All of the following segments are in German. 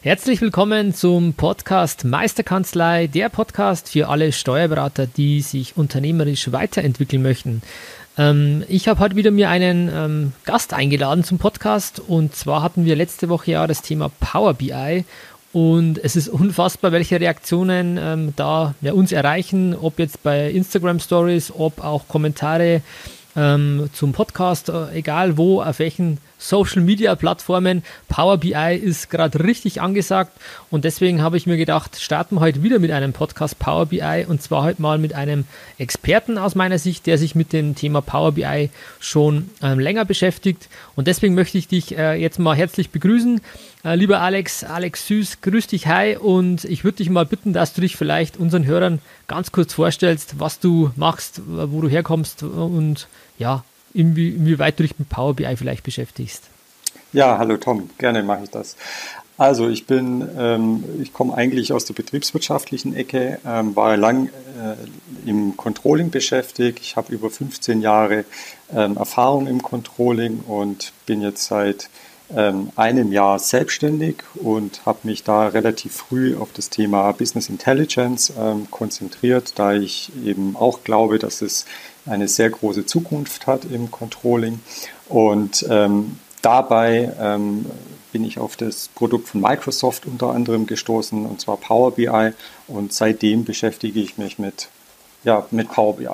Herzlich willkommen zum Podcast Meisterkanzlei, der Podcast für alle Steuerberater, die sich unternehmerisch weiterentwickeln möchten. Ähm, ich habe heute wieder mir einen ähm, Gast eingeladen zum Podcast und zwar hatten wir letzte Woche ja das Thema Power BI und es ist unfassbar, welche Reaktionen ähm, da ja, uns erreichen, ob jetzt bei Instagram Stories, ob auch Kommentare ähm, zum Podcast, äh, egal wo, auf welchen Social Media Plattformen. Power BI ist gerade richtig angesagt und deswegen habe ich mir gedacht, starten wir heute wieder mit einem Podcast Power BI und zwar heute mal mit einem Experten aus meiner Sicht, der sich mit dem Thema Power BI schon ähm, länger beschäftigt und deswegen möchte ich dich äh, jetzt mal herzlich begrüßen. Äh, lieber Alex, Alex Süß, grüß dich, hi und ich würde dich mal bitten, dass du dich vielleicht unseren Hörern ganz kurz vorstellst, was du machst, wo du herkommst und ja, inwie, inwieweit du dich mit Power BI vielleicht beschäftigst. Ja, hallo Tom, gerne mache ich das. Also ich bin, ähm, ich komme eigentlich aus der betriebswirtschaftlichen Ecke, ähm, war lang äh, im Controlling beschäftigt. Ich habe über 15 Jahre ähm, Erfahrung im Controlling und bin jetzt seit ähm, einem Jahr selbstständig und habe mich da relativ früh auf das Thema Business Intelligence ähm, konzentriert, da ich eben auch glaube, dass es eine sehr große Zukunft hat im Controlling. Und ähm, dabei ähm, bin ich auf das Produkt von Microsoft unter anderem gestoßen, und zwar Power BI. Und seitdem beschäftige ich mich mit, ja, mit Power BI.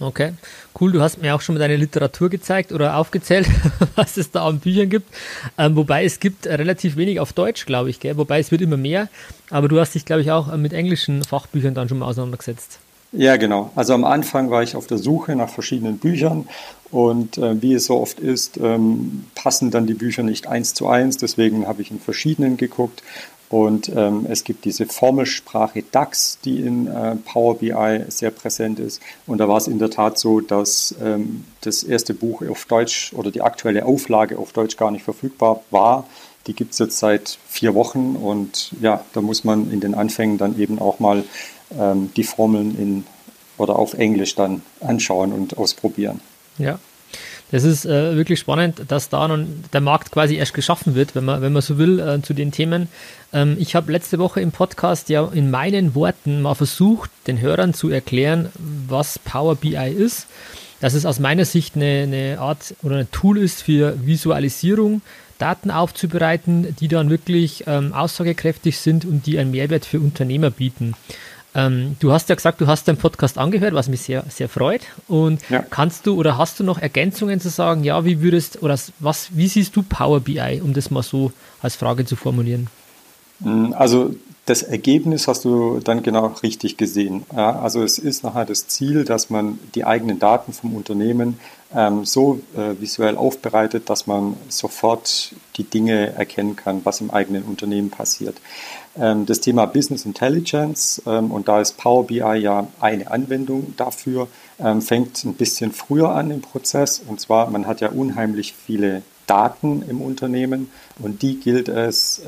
Okay, cool. Du hast mir auch schon mal deine Literatur gezeigt oder aufgezählt, was es da an Büchern gibt. Ähm, wobei es gibt relativ wenig auf Deutsch, glaube ich, gell? wobei es wird immer mehr. Aber du hast dich, glaube ich, auch mit englischen Fachbüchern dann schon mal auseinandergesetzt. Ja, genau. Also am Anfang war ich auf der Suche nach verschiedenen Büchern und äh, wie es so oft ist, ähm, passen dann die Bücher nicht eins zu eins. Deswegen habe ich in verschiedenen geguckt und ähm, es gibt diese Formelsprache DAX, die in äh, Power BI sehr präsent ist. Und da war es in der Tat so, dass ähm, das erste Buch auf Deutsch oder die aktuelle Auflage auf Deutsch gar nicht verfügbar war. Die gibt es jetzt seit vier Wochen und ja, da muss man in den Anfängen dann eben auch mal ähm, die Formeln in oder auf Englisch dann anschauen und ausprobieren. Ja, das ist äh, wirklich spannend, dass da nun der Markt quasi erst geschaffen wird, wenn man, wenn man so will, äh, zu den Themen. Ähm, ich habe letzte Woche im Podcast ja in meinen Worten mal versucht, den Hörern zu erklären, was Power BI ist. Dass es aus meiner Sicht eine, eine Art oder ein Tool ist für Visualisierung, Daten aufzubereiten, die dann wirklich ähm, aussagekräftig sind und die einen Mehrwert für Unternehmer bieten. Ähm, du hast ja gesagt, du hast den Podcast angehört, was mich sehr, sehr freut. Und ja. kannst du oder hast du noch Ergänzungen zu sagen, ja, wie würdest oder was, wie siehst du Power BI, um das mal so als Frage zu formulieren? Mm, also das Ergebnis hast du dann genau richtig gesehen. Also es ist nachher das Ziel, dass man die eigenen Daten vom Unternehmen ähm, so äh, visuell aufbereitet, dass man sofort die Dinge erkennen kann, was im eigenen Unternehmen passiert. Ähm, das Thema Business Intelligence, ähm, und da ist Power BI ja eine Anwendung dafür, ähm, fängt ein bisschen früher an im Prozess. Und zwar, man hat ja unheimlich viele Daten im Unternehmen und die gilt es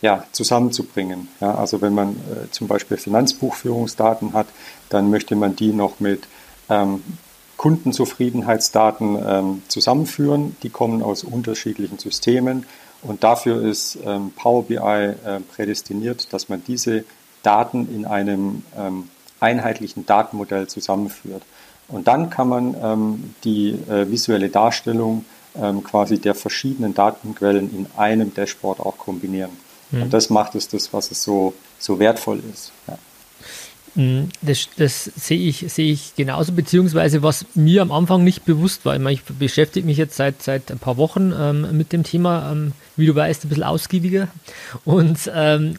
ja, zusammenzubringen. Ja, also wenn man äh, zum Beispiel Finanzbuchführungsdaten hat, dann möchte man die noch mit ähm, Kundenzufriedenheitsdaten ähm, zusammenführen. Die kommen aus unterschiedlichen Systemen und dafür ist ähm, Power BI äh, prädestiniert, dass man diese Daten in einem ähm, einheitlichen Datenmodell zusammenführt. Und dann kann man ähm, die äh, visuelle Darstellung ähm, quasi der verschiedenen Datenquellen in einem Dashboard auch kombinieren. Mhm. Und das macht es das, was es so, so wertvoll ist. Ja. Mm, das, das sehe ich, sehe ich genauso, beziehungsweise was mir am Anfang nicht bewusst war. Ich, meine, ich beschäftige mich jetzt seit, seit ein paar Wochen ähm, mit dem Thema, ähm, wie du weißt, ein bisschen ausgiebiger. Und ähm,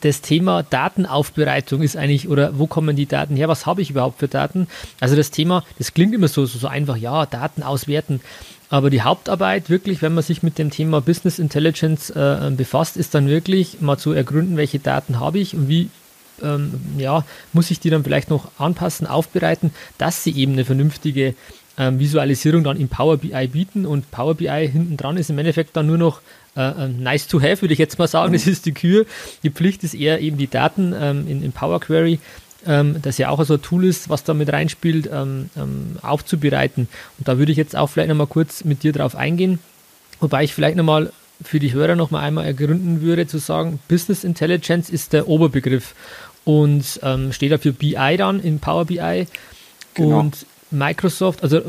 das Thema Datenaufbereitung ist eigentlich, oder wo kommen die Daten her? Was habe ich überhaupt für Daten? Also das Thema, das klingt immer so, so, so einfach, ja, Daten auswerten. Aber die Hauptarbeit wirklich, wenn man sich mit dem Thema Business Intelligence äh, befasst, ist dann wirklich mal zu ergründen, welche Daten habe ich und wie ähm, ja, muss ich die dann vielleicht noch anpassen, aufbereiten, dass sie eben eine vernünftige ähm, Visualisierung dann in Power BI bieten. Und Power BI hinten dran ist im Endeffekt dann nur noch äh, äh, nice to have, würde ich jetzt mal sagen. Das ist die Kür. Die Pflicht ist eher eben die Daten ähm, in, in Power Query ähm, das ja auch so ein Tool ist, was da mit reinspielt, ähm, ähm, aufzubereiten. Und da würde ich jetzt auch vielleicht nochmal kurz mit dir drauf eingehen, wobei ich vielleicht nochmal für die Hörer nochmal einmal ergründen würde, zu sagen, Business Intelligence ist der Oberbegriff und ähm, steht dafür BI dann in Power BI genau. und Microsoft, also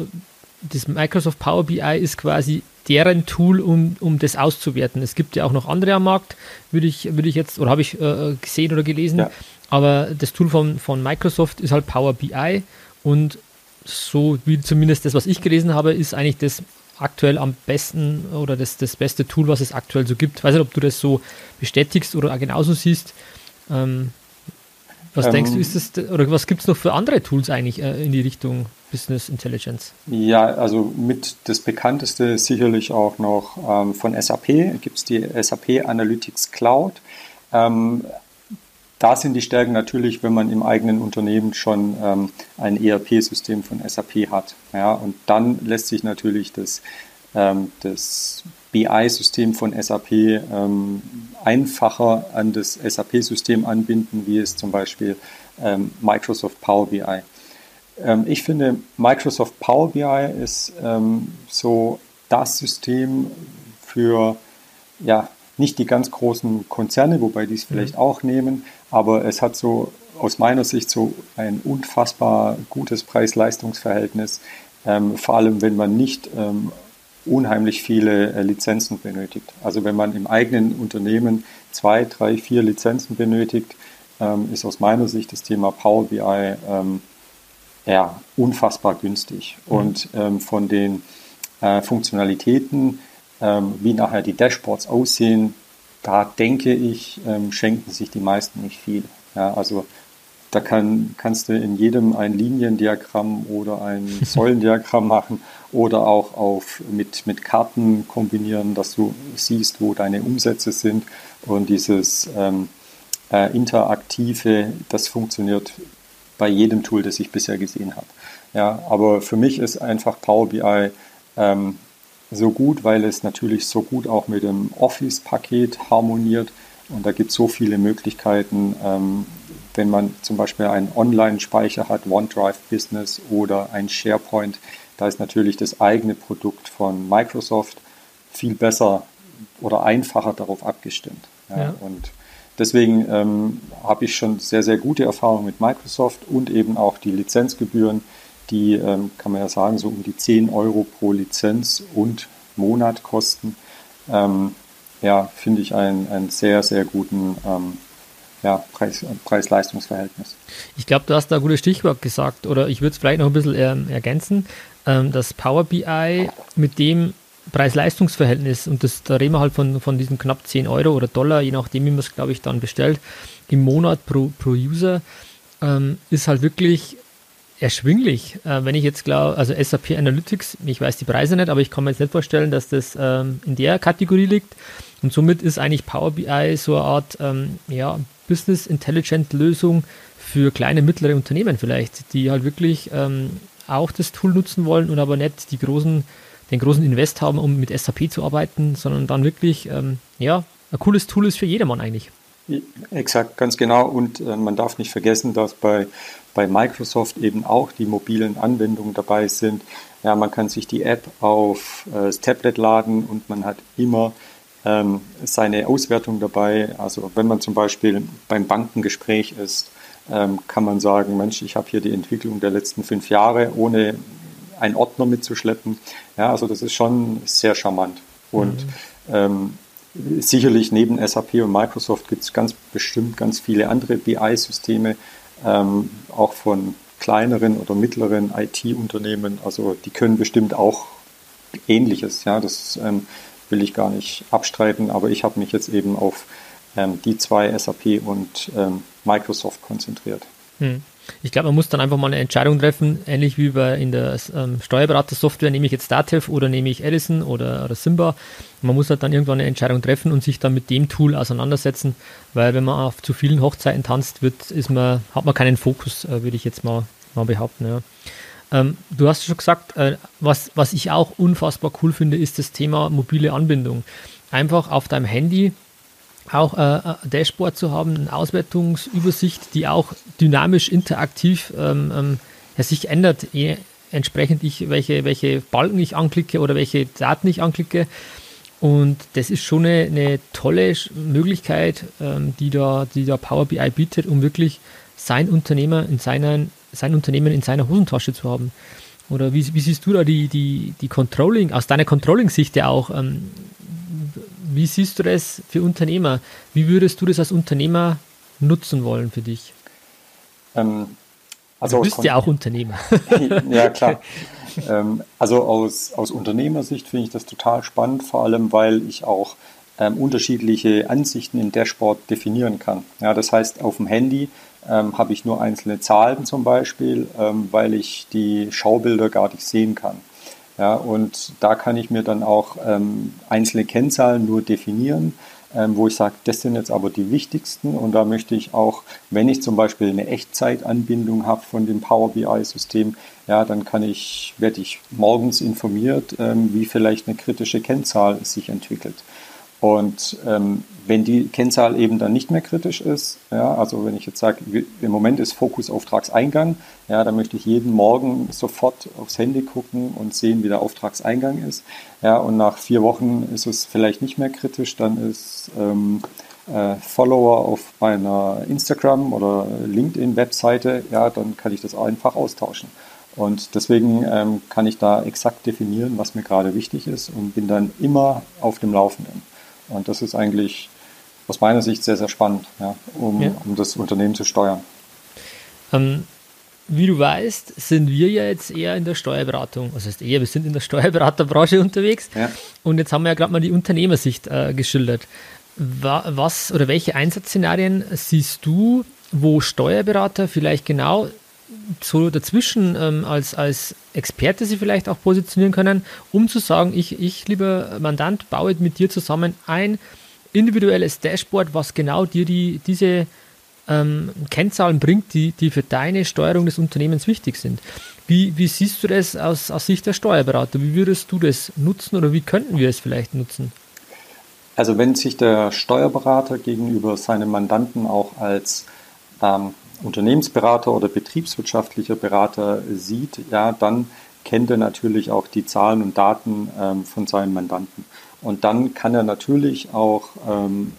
das Microsoft Power BI ist quasi deren Tool, um, um das auszuwerten. Es gibt ja auch noch andere am Markt, würde ich, würde ich jetzt, oder habe ich äh, gesehen oder gelesen. Ja. Aber das Tool von, von Microsoft ist halt Power BI und so wie zumindest das, was ich gelesen habe, ist eigentlich das aktuell am besten oder das, das beste Tool, was es aktuell so gibt. Ich weiß nicht, ob du das so bestätigst oder genauso siehst. Ähm, was ähm, denkst du, ist das, oder was gibt es noch für andere Tools eigentlich äh, in die Richtung Business Intelligence? Ja, also mit das bekannteste sicherlich auch noch ähm, von SAP gibt es die SAP Analytics Cloud. Ähm, da sind die Stärken natürlich, wenn man im eigenen Unternehmen schon ähm, ein ERP-System von SAP hat. Ja, und dann lässt sich natürlich das, das BI-System von SAP ähm, einfacher an das SAP-System anbinden, wie es zum Beispiel ähm, Microsoft Power BI. Ähm, ich finde, Microsoft Power BI ist ähm, so das System für ja, nicht die ganz großen Konzerne, wobei die es vielleicht mhm. auch nehmen, aber es hat so aus meiner Sicht so ein unfassbar gutes Preis-Leistungs-Verhältnis, ähm, vor allem wenn man nicht ähm, unheimlich viele äh, Lizenzen benötigt. Also wenn man im eigenen Unternehmen zwei, drei, vier Lizenzen benötigt, ähm, ist aus meiner Sicht das Thema Power BI ähm, ja, unfassbar günstig. Mhm. Und ähm, von den äh, Funktionalitäten, wie nachher die Dashboards aussehen, da denke ich, schenken sich die meisten nicht viel. Ja, also da kann, kannst du in jedem ein Liniendiagramm oder ein Säulendiagramm machen oder auch auf, mit, mit Karten kombinieren, dass du siehst, wo deine Umsätze sind. Und dieses ähm, äh, Interaktive, das funktioniert bei jedem Tool, das ich bisher gesehen habe. Ja, aber für mich ist einfach Power BI ähm, so gut, weil es natürlich so gut auch mit dem Office-Paket harmoniert. Und da gibt es so viele Möglichkeiten, ähm, wenn man zum Beispiel einen Online-Speicher hat, OneDrive Business oder ein SharePoint, da ist natürlich das eigene Produkt von Microsoft viel besser oder einfacher darauf abgestimmt. Ja, ja. Und deswegen ähm, habe ich schon sehr, sehr gute Erfahrungen mit Microsoft und eben auch die Lizenzgebühren die, ähm, kann man ja sagen, so um die 10 Euro pro Lizenz und Monat kosten. Ähm, ja, finde ich einen, einen sehr, sehr guten ähm, ja, Preis, Preis-Leistungs-Verhältnis. Ich glaube, du hast da ein gutes Stichwort gesagt, oder ich würde es vielleicht noch ein bisschen ähm, ergänzen, ähm, dass Power BI mit dem Preis-Leistungs-Verhältnis, und das, da reden wir halt von, von diesen knapp 10 Euro oder Dollar, je nachdem, wie man es, glaube ich, dann bestellt, im Monat pro, pro User, ähm, ist halt wirklich erschwinglich. Äh, wenn ich jetzt glaube, also SAP Analytics, ich weiß die Preise nicht, aber ich kann mir jetzt nicht vorstellen, dass das ähm, in der Kategorie liegt. Und somit ist eigentlich Power BI so eine Art ähm, ja, Business Intelligent Lösung für kleine, mittlere Unternehmen vielleicht, die halt wirklich ähm, auch das Tool nutzen wollen und aber nicht die großen, den großen Invest haben, um mit SAP zu arbeiten, sondern dann wirklich ähm, ja, ein cooles Tool ist für jedermann eigentlich. Exakt, ganz genau. Und äh, man darf nicht vergessen, dass bei bei Microsoft eben auch die mobilen Anwendungen dabei sind. Ja, man kann sich die App auf äh, das Tablet laden und man hat immer ähm, seine Auswertung dabei. Also wenn man zum Beispiel beim Bankengespräch ist, ähm, kann man sagen, Mensch, ich habe hier die Entwicklung der letzten fünf Jahre, ohne einen Ordner mitzuschleppen. Ja, also das ist schon sehr charmant. Und mhm. ähm, sicherlich neben SAP und Microsoft gibt es ganz bestimmt ganz viele andere BI-Systeme, ähm, auch von kleineren oder mittleren IT-Unternehmen. Also die können bestimmt auch Ähnliches. Ja, das ähm, will ich gar nicht abstreiten, aber ich habe mich jetzt eben auf ähm, die zwei, SAP und ähm, Microsoft konzentriert. Hm. Ich glaube, man muss dann einfach mal eine Entscheidung treffen, ähnlich wie bei in der ähm, Steuerberatersoftware, nehme ich jetzt Datev oder nehme ich Edison oder, oder Simba. Man muss halt dann irgendwann eine Entscheidung treffen und sich dann mit dem Tool auseinandersetzen, weil wenn man auf zu vielen Hochzeiten tanzt, wird, ist man, hat man keinen Fokus, äh, würde ich jetzt mal, mal behaupten. Ja. Ähm, du hast schon gesagt, äh, was, was ich auch unfassbar cool finde, ist das Thema mobile Anbindung. Einfach auf deinem Handy auch äh, ein Dashboard zu haben, eine Auswertungsübersicht, die auch dynamisch interaktiv ähm, ähm, sich ändert, je, entsprechend ich, welche, welche Balken ich anklicke oder welche Daten ich anklicke. Und das ist schon eine, eine tolle Möglichkeit, ähm, die, da, die da Power BI bietet, um wirklich sein Unternehmer in seinen, sein Unternehmen in seiner Hosentasche zu haben. Oder wie, wie siehst du da die, die, die Controlling, aus deiner Controlling-Sicht ja auch, ähm, wie siehst du das für Unternehmer? Wie würdest du das als Unternehmer nutzen wollen für dich? Ähm, also du bist ja auch Unternehmer. ja, klar. ähm, also aus, aus Unternehmersicht finde ich das total spannend, vor allem weil ich auch ähm, unterschiedliche Ansichten im Dashboard definieren kann. Ja, das heißt, auf dem Handy ähm, habe ich nur einzelne Zahlen zum Beispiel, ähm, weil ich die Schaubilder gar nicht sehen kann. Ja, und da kann ich mir dann auch ähm, einzelne Kennzahlen nur definieren, ähm, wo ich sage, das sind jetzt aber die wichtigsten. Und da möchte ich auch, wenn ich zum Beispiel eine Echtzeitanbindung habe von dem Power BI-System, ja, dann kann ich, werde ich morgens informiert, ähm, wie vielleicht eine kritische Kennzahl sich entwickelt. Und ähm, wenn die Kennzahl eben dann nicht mehr kritisch ist, ja, also wenn ich jetzt sage, im Moment ist Fokus Auftragseingang, ja, dann möchte ich jeden Morgen sofort aufs Handy gucken und sehen, wie der Auftragseingang ist. Ja, und nach vier Wochen ist es vielleicht nicht mehr kritisch, dann ist ähm, äh, Follower auf meiner Instagram oder LinkedIn-Webseite, ja, dann kann ich das einfach austauschen. Und deswegen ähm, kann ich da exakt definieren, was mir gerade wichtig ist und bin dann immer auf dem Laufenden. Und das ist eigentlich aus meiner Sicht sehr, sehr spannend, ja, um, ja. um das Unternehmen zu steuern. Ähm, wie du weißt, sind wir ja jetzt eher in der Steuerberatung, was heißt eher, wir sind in der Steuerberaterbranche unterwegs. Ja. Und jetzt haben wir ja gerade mal die Unternehmersicht äh, geschildert. Was oder welche Einsatzszenarien siehst du, wo Steuerberater vielleicht genau so dazwischen ähm, als, als Experte sie vielleicht auch positionieren können, um zu sagen, ich, ich, lieber Mandant, baue mit dir zusammen ein individuelles Dashboard, was genau dir die, diese ähm, Kennzahlen bringt, die, die für deine Steuerung des Unternehmens wichtig sind. Wie, wie siehst du das aus, aus Sicht der Steuerberater? Wie würdest du das nutzen oder wie könnten wir es vielleicht nutzen? Also wenn sich der Steuerberater gegenüber seinem Mandanten auch als ähm, Unternehmensberater oder betriebswirtschaftlicher Berater sieht, ja, dann kennt er natürlich auch die Zahlen und Daten ähm, von seinem Mandanten. Und dann kann er natürlich auch ähm,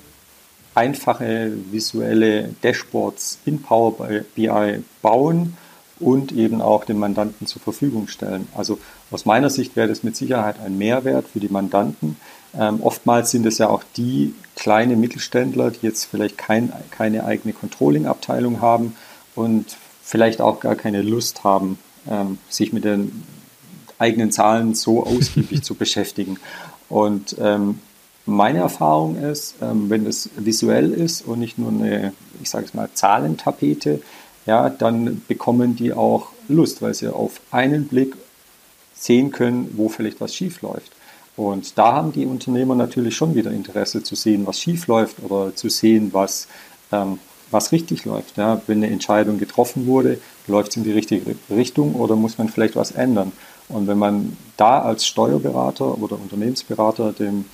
einfache visuelle Dashboards in Power BI bauen und eben auch dem Mandanten zur Verfügung stellen. Also aus meiner Sicht wäre das mit Sicherheit ein Mehrwert für die Mandanten. Ähm, oftmals sind es ja auch die kleine Mittelständler, die jetzt vielleicht kein, keine eigene Controlling-Abteilung haben und vielleicht auch gar keine Lust haben, ähm, sich mit den eigenen Zahlen so ausgiebig zu beschäftigen. Und ähm, meine Erfahrung ist, ähm, wenn das visuell ist und nicht nur eine, ich sage es mal, Zahlentapete, ja, dann bekommen die auch Lust, weil sie auf einen Blick sehen können, wo vielleicht was schief läuft. Und da haben die Unternehmer natürlich schon wieder Interesse zu sehen, was schief läuft oder zu sehen, was, ähm, was richtig läuft. Ja. Wenn eine Entscheidung getroffen wurde, läuft es in die richtige Richtung oder muss man vielleicht was ändern. Und wenn man da als Steuerberater oder Unternehmensberater dem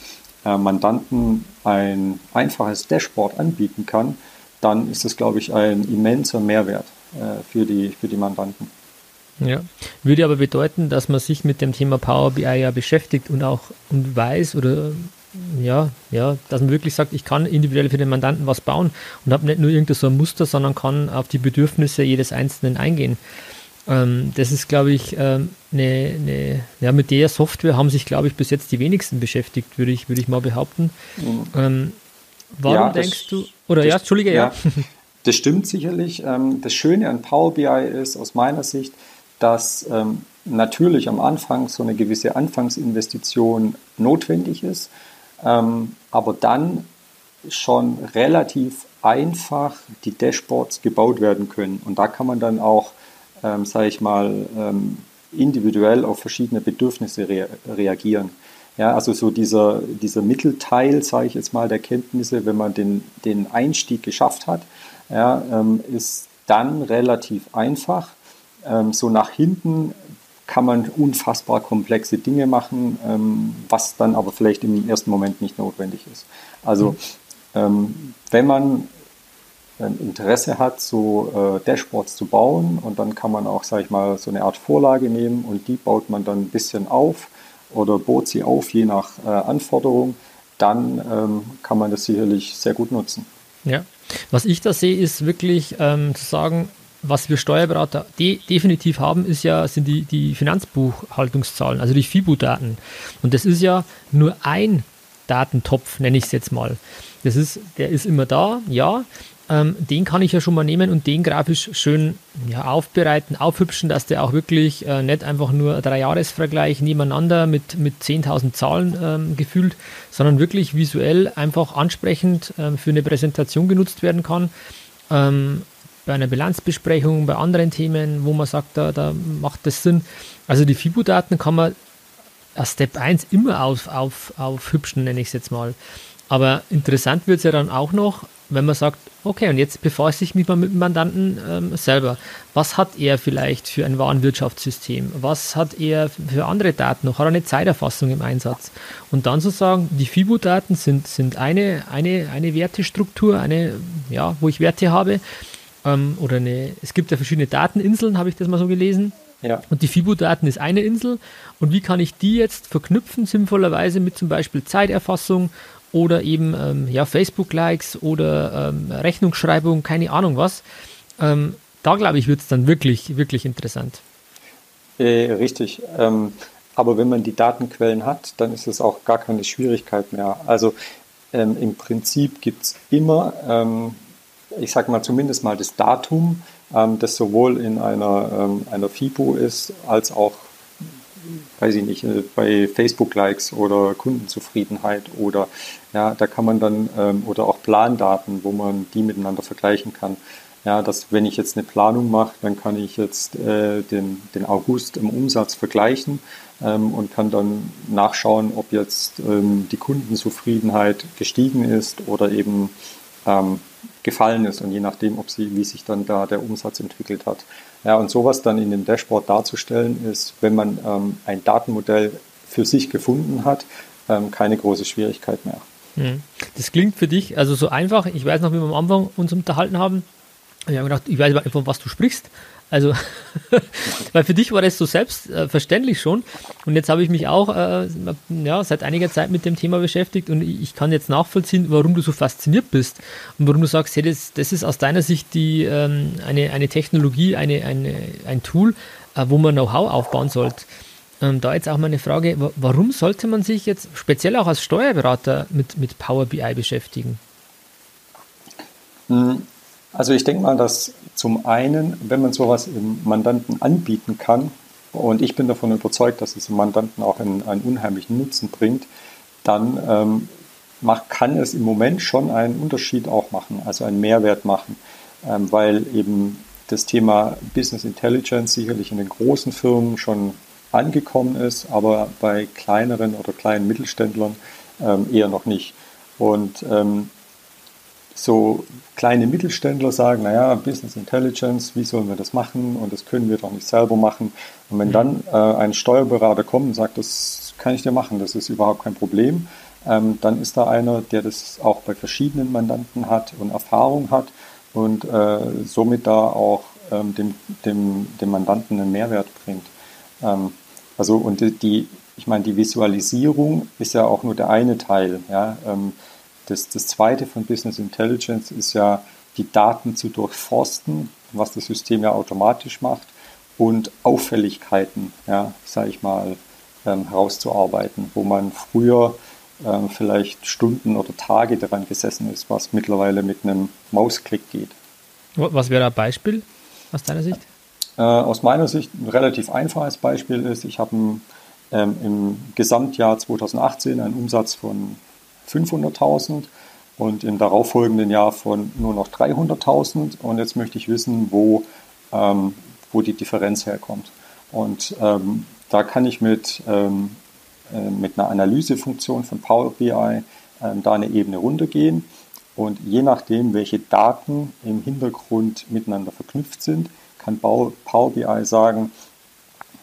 äh, Mandanten ein einfaches Dashboard anbieten kann, dann ist das, glaube ich, ein immenser Mehrwert äh, für, die, für die Mandanten. Ja, würde aber bedeuten, dass man sich mit dem Thema Power BI ja beschäftigt und auch und weiß oder ja, ja, dass man wirklich sagt, ich kann individuell für den Mandanten was bauen und habe nicht nur irgendein so ein Muster, sondern kann auf die Bedürfnisse jedes Einzelnen eingehen. Ähm, das ist, glaube ich, ähm, eine, eine, ja, mit der Software haben sich, glaube ich, bis jetzt die wenigsten beschäftigt, würde ich, würde ich mal behaupten. Mhm. Ähm, warum ja, denkst du, oder das, ja, Entschuldige, ja. ja. Das stimmt sicherlich. Ähm, das Schöne an Power BI ist aus meiner Sicht, dass ähm, natürlich am Anfang so eine gewisse Anfangsinvestition notwendig ist, ähm, aber dann schon relativ einfach die Dashboards gebaut werden können. Und da kann man dann auch, ähm, sage ich mal, ähm, individuell auf verschiedene Bedürfnisse rea reagieren. Ja, also so dieser, dieser Mittelteil, sage ich jetzt mal, der Kenntnisse, wenn man den, den Einstieg geschafft hat, ja, ähm, ist dann relativ einfach. Ähm, so nach hinten kann man unfassbar komplexe Dinge machen, ähm, was dann aber vielleicht im ersten Moment nicht notwendig ist. Also mhm. ähm, wenn man Interesse hat, so äh, Dashboards zu bauen und dann kann man auch, sage ich mal, so eine Art Vorlage nehmen und die baut man dann ein bisschen auf oder bot sie auf, je nach äh, Anforderung, dann kann man das sicherlich sehr gut nutzen. Ja, was ich da sehe, ist wirklich ähm, zu sagen, was wir Steuerberater de definitiv haben, ist ja, sind die, die Finanzbuchhaltungszahlen, also die FIBU-Daten. Und das ist ja nur ein Datentopf, nenne ich es jetzt mal. Das ist, der ist immer da, ja. Ähm, den kann ich ja schon mal nehmen und den grafisch schön ja, aufbereiten, aufhübschen, dass der auch wirklich äh, nicht einfach nur drei Jahresvergleich nebeneinander mit, mit 10.000 Zahlen ähm, gefühlt, sondern wirklich visuell einfach ansprechend ähm, für eine Präsentation genutzt werden kann. Bei einer Bilanzbesprechung, bei anderen Themen, wo man sagt, da, da macht das Sinn. Also die FIBU-Daten kann man als Step 1 immer auf, auf, aufhübschen, nenne ich es jetzt mal. Aber interessant wird es ja dann auch noch, wenn man sagt, okay, und jetzt befasse ich mich mal mit dem Mandanten ähm, selber. Was hat er vielleicht für ein Warenwirtschaftssystem? Was hat er für andere Daten noch? Hat er eine Zeiterfassung im Einsatz? Und dann zu sagen, die FIBU-Daten sind, sind eine, eine, eine Wertestruktur, eine, ja, wo ich Werte habe. Ähm, oder eine, es gibt ja verschiedene Dateninseln, habe ich das mal so gelesen. Ja. Und die FIBU-Daten ist eine Insel. Und wie kann ich die jetzt verknüpfen, sinnvollerweise mit zum Beispiel Zeiterfassung oder eben ähm, ja, Facebook-Likes oder ähm, Rechnungsschreibung, keine Ahnung was. Ähm, da glaube ich, wird es dann wirklich, wirklich interessant. Äh, richtig. Ähm, aber wenn man die Datenquellen hat, dann ist es auch gar keine Schwierigkeit mehr. Also ähm, im Prinzip gibt es immer, ähm, ich sage mal zumindest mal das Datum, das sowohl in einer, einer FIBO ist, als auch weiß ich nicht, äh, bei Facebook-Likes oder Kundenzufriedenheit oder ja, da kann man dann ähm, oder auch Plandaten, wo man die miteinander vergleichen kann. Ja, dass wenn ich jetzt eine Planung mache, dann kann ich jetzt äh, den, den August im Umsatz vergleichen ähm, und kann dann nachschauen, ob jetzt ähm, die Kundenzufriedenheit gestiegen ist oder eben ähm, gefallen ist und je nachdem, ob sie, wie sich dann da der Umsatz entwickelt hat. Ja, und sowas dann in dem Dashboard darzustellen, ist, wenn man ähm, ein Datenmodell für sich gefunden hat, ähm, keine große Schwierigkeit mehr. Hm. Das klingt für dich also so einfach. Ich weiß noch, wie wir am Anfang uns unterhalten haben. Wir haben gedacht, ich weiß nicht, von was du sprichst. Also, weil für dich war das so selbstverständlich schon. Und jetzt habe ich mich auch äh, ja, seit einiger Zeit mit dem Thema beschäftigt und ich kann jetzt nachvollziehen, warum du so fasziniert bist und warum du sagst, hey, das, das ist aus deiner Sicht die, ähm, eine, eine Technologie, eine, eine, ein Tool, äh, wo man Know-how aufbauen sollte. Ähm, da jetzt auch mal eine Frage, warum sollte man sich jetzt speziell auch als Steuerberater mit, mit Power BI beschäftigen? Hm, also ich denke mal, dass zum einen, wenn man sowas im Mandanten anbieten kann, und ich bin davon überzeugt, dass es dem Mandanten auch einen, einen unheimlichen Nutzen bringt, dann ähm, macht, kann es im Moment schon einen Unterschied auch machen, also einen Mehrwert machen, ähm, weil eben das Thema Business Intelligence sicherlich in den großen Firmen schon angekommen ist, aber bei kleineren oder kleinen Mittelständlern ähm, eher noch nicht. Und ähm, so kleine Mittelständler sagen, naja, Business Intelligence, wie sollen wir das machen und das können wir doch nicht selber machen. Und wenn mhm. dann äh, ein Steuerberater kommt und sagt, das kann ich dir machen, das ist überhaupt kein Problem, ähm, dann ist da einer, der das auch bei verschiedenen Mandanten hat und Erfahrung hat und äh, somit da auch ähm, dem, dem, dem Mandanten einen Mehrwert bringt. Ähm, also und die, die, ich meine, die Visualisierung ist ja auch nur der eine Teil. Ja, ähm, das, das zweite von Business Intelligence ist ja, die Daten zu durchforsten, was das System ja automatisch macht, und Auffälligkeiten, ja, sage ich mal, ähm, herauszuarbeiten, wo man früher ähm, vielleicht Stunden oder Tage daran gesessen ist, was mittlerweile mit einem Mausklick geht. Was wäre ein Beispiel aus deiner Sicht? Äh, aus meiner Sicht ein relativ einfaches Beispiel ist, ich habe ähm, im Gesamtjahr 2018 einen Umsatz von 500.000 und im darauffolgenden Jahr von nur noch 300.000 und jetzt möchte ich wissen, wo, ähm, wo die Differenz herkommt. Und ähm, da kann ich mit, ähm, äh, mit einer Analysefunktion von Power BI ähm, da eine Ebene runtergehen und je nachdem, welche Daten im Hintergrund miteinander verknüpft sind, kann Power BI sagen,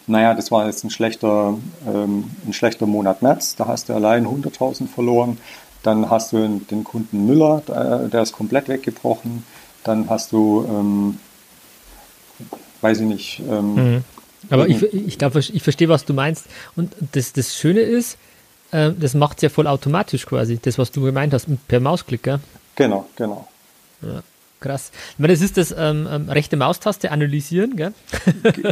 naja, das war jetzt ein schlechter, ähm, ein schlechter Monat März, da hast du allein 100.000 verloren. Dann hast du den Kunden Müller, der ist komplett weggebrochen. Dann hast du, ähm, weiß ich nicht. Ähm, mhm. Aber ich, ich glaube, ich verstehe, was du meinst. Und das, das Schöne ist, äh, das macht es ja voll automatisch quasi, das, was du gemeint hast, per Mausklick, gell? Genau, genau. Ja. Krass. Ich meine, das ist das ähm, ähm, rechte Maustaste analysieren, gell?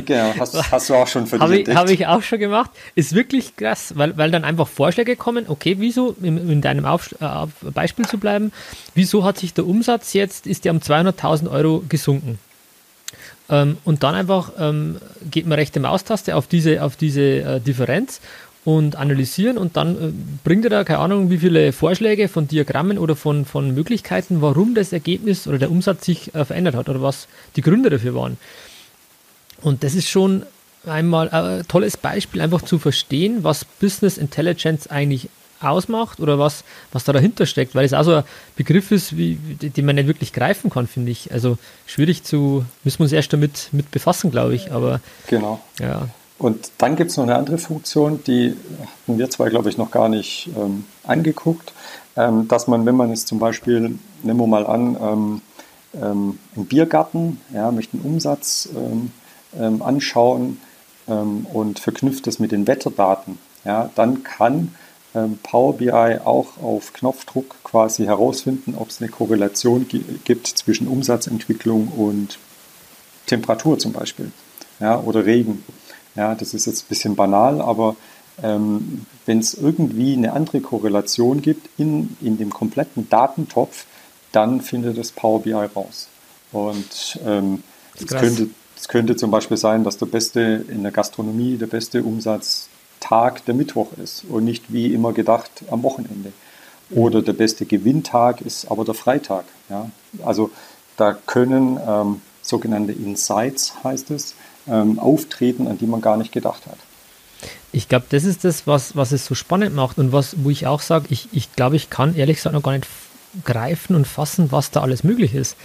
Genau, hast, hast du auch schon für Habe ich, hab ich auch schon gemacht. Ist wirklich krass, weil, weil dann einfach Vorschläge kommen, okay, wieso, in, in deinem Auf, äh, Beispiel zu bleiben, wieso hat sich der Umsatz jetzt, ist der um 200.000 Euro gesunken? Ähm, und dann einfach ähm, geht man rechte Maustaste auf diese, auf diese äh, Differenz und analysieren und dann äh, bringt er da, keine Ahnung, wie viele Vorschläge von Diagrammen oder von, von Möglichkeiten, warum das Ergebnis oder der Umsatz sich äh, verändert hat oder was die Gründe dafür waren. Und das ist schon einmal ein tolles Beispiel, einfach zu verstehen, was Business Intelligence eigentlich ausmacht oder was, was da dahinter steckt, weil es auch so ein Begriff ist, wie, den man nicht wirklich greifen kann, finde ich. Also schwierig zu, müssen wir uns erst damit mit befassen, glaube ich. Aber genau. Ja. Und dann gibt es noch eine andere Funktion, die hatten wir zwei, glaube ich, noch gar nicht ähm, angeguckt, ähm, dass man, wenn man jetzt zum Beispiel, nehmen wir mal an, ähm, ähm einen Biergarten, ja, möchte einen Umsatz ähm, ähm, anschauen und verknüpft das mit den Wetterdaten, ja, dann kann Power BI auch auf Knopfdruck quasi herausfinden, ob es eine Korrelation gibt zwischen Umsatzentwicklung und Temperatur zum Beispiel ja, oder Regen. Ja, das ist jetzt ein bisschen banal, aber ähm, wenn es irgendwie eine andere Korrelation gibt in, in dem kompletten Datentopf, dann findet das Power BI raus. Und ähm, es könnte, könnte zum Beispiel sein, dass der beste in der Gastronomie der beste Umsatztag der Mittwoch ist und nicht wie immer gedacht am Wochenende. Oder der beste Gewinntag ist aber der Freitag. Ja? Also da können ähm, sogenannte Insights, heißt es, ähm, auftreten, an die man gar nicht gedacht hat. Ich glaube, das ist das, was, was es so spannend macht und was, wo ich auch sage, ich, ich glaube, ich kann ehrlich gesagt noch gar nicht greifen und fassen, was da alles möglich ist.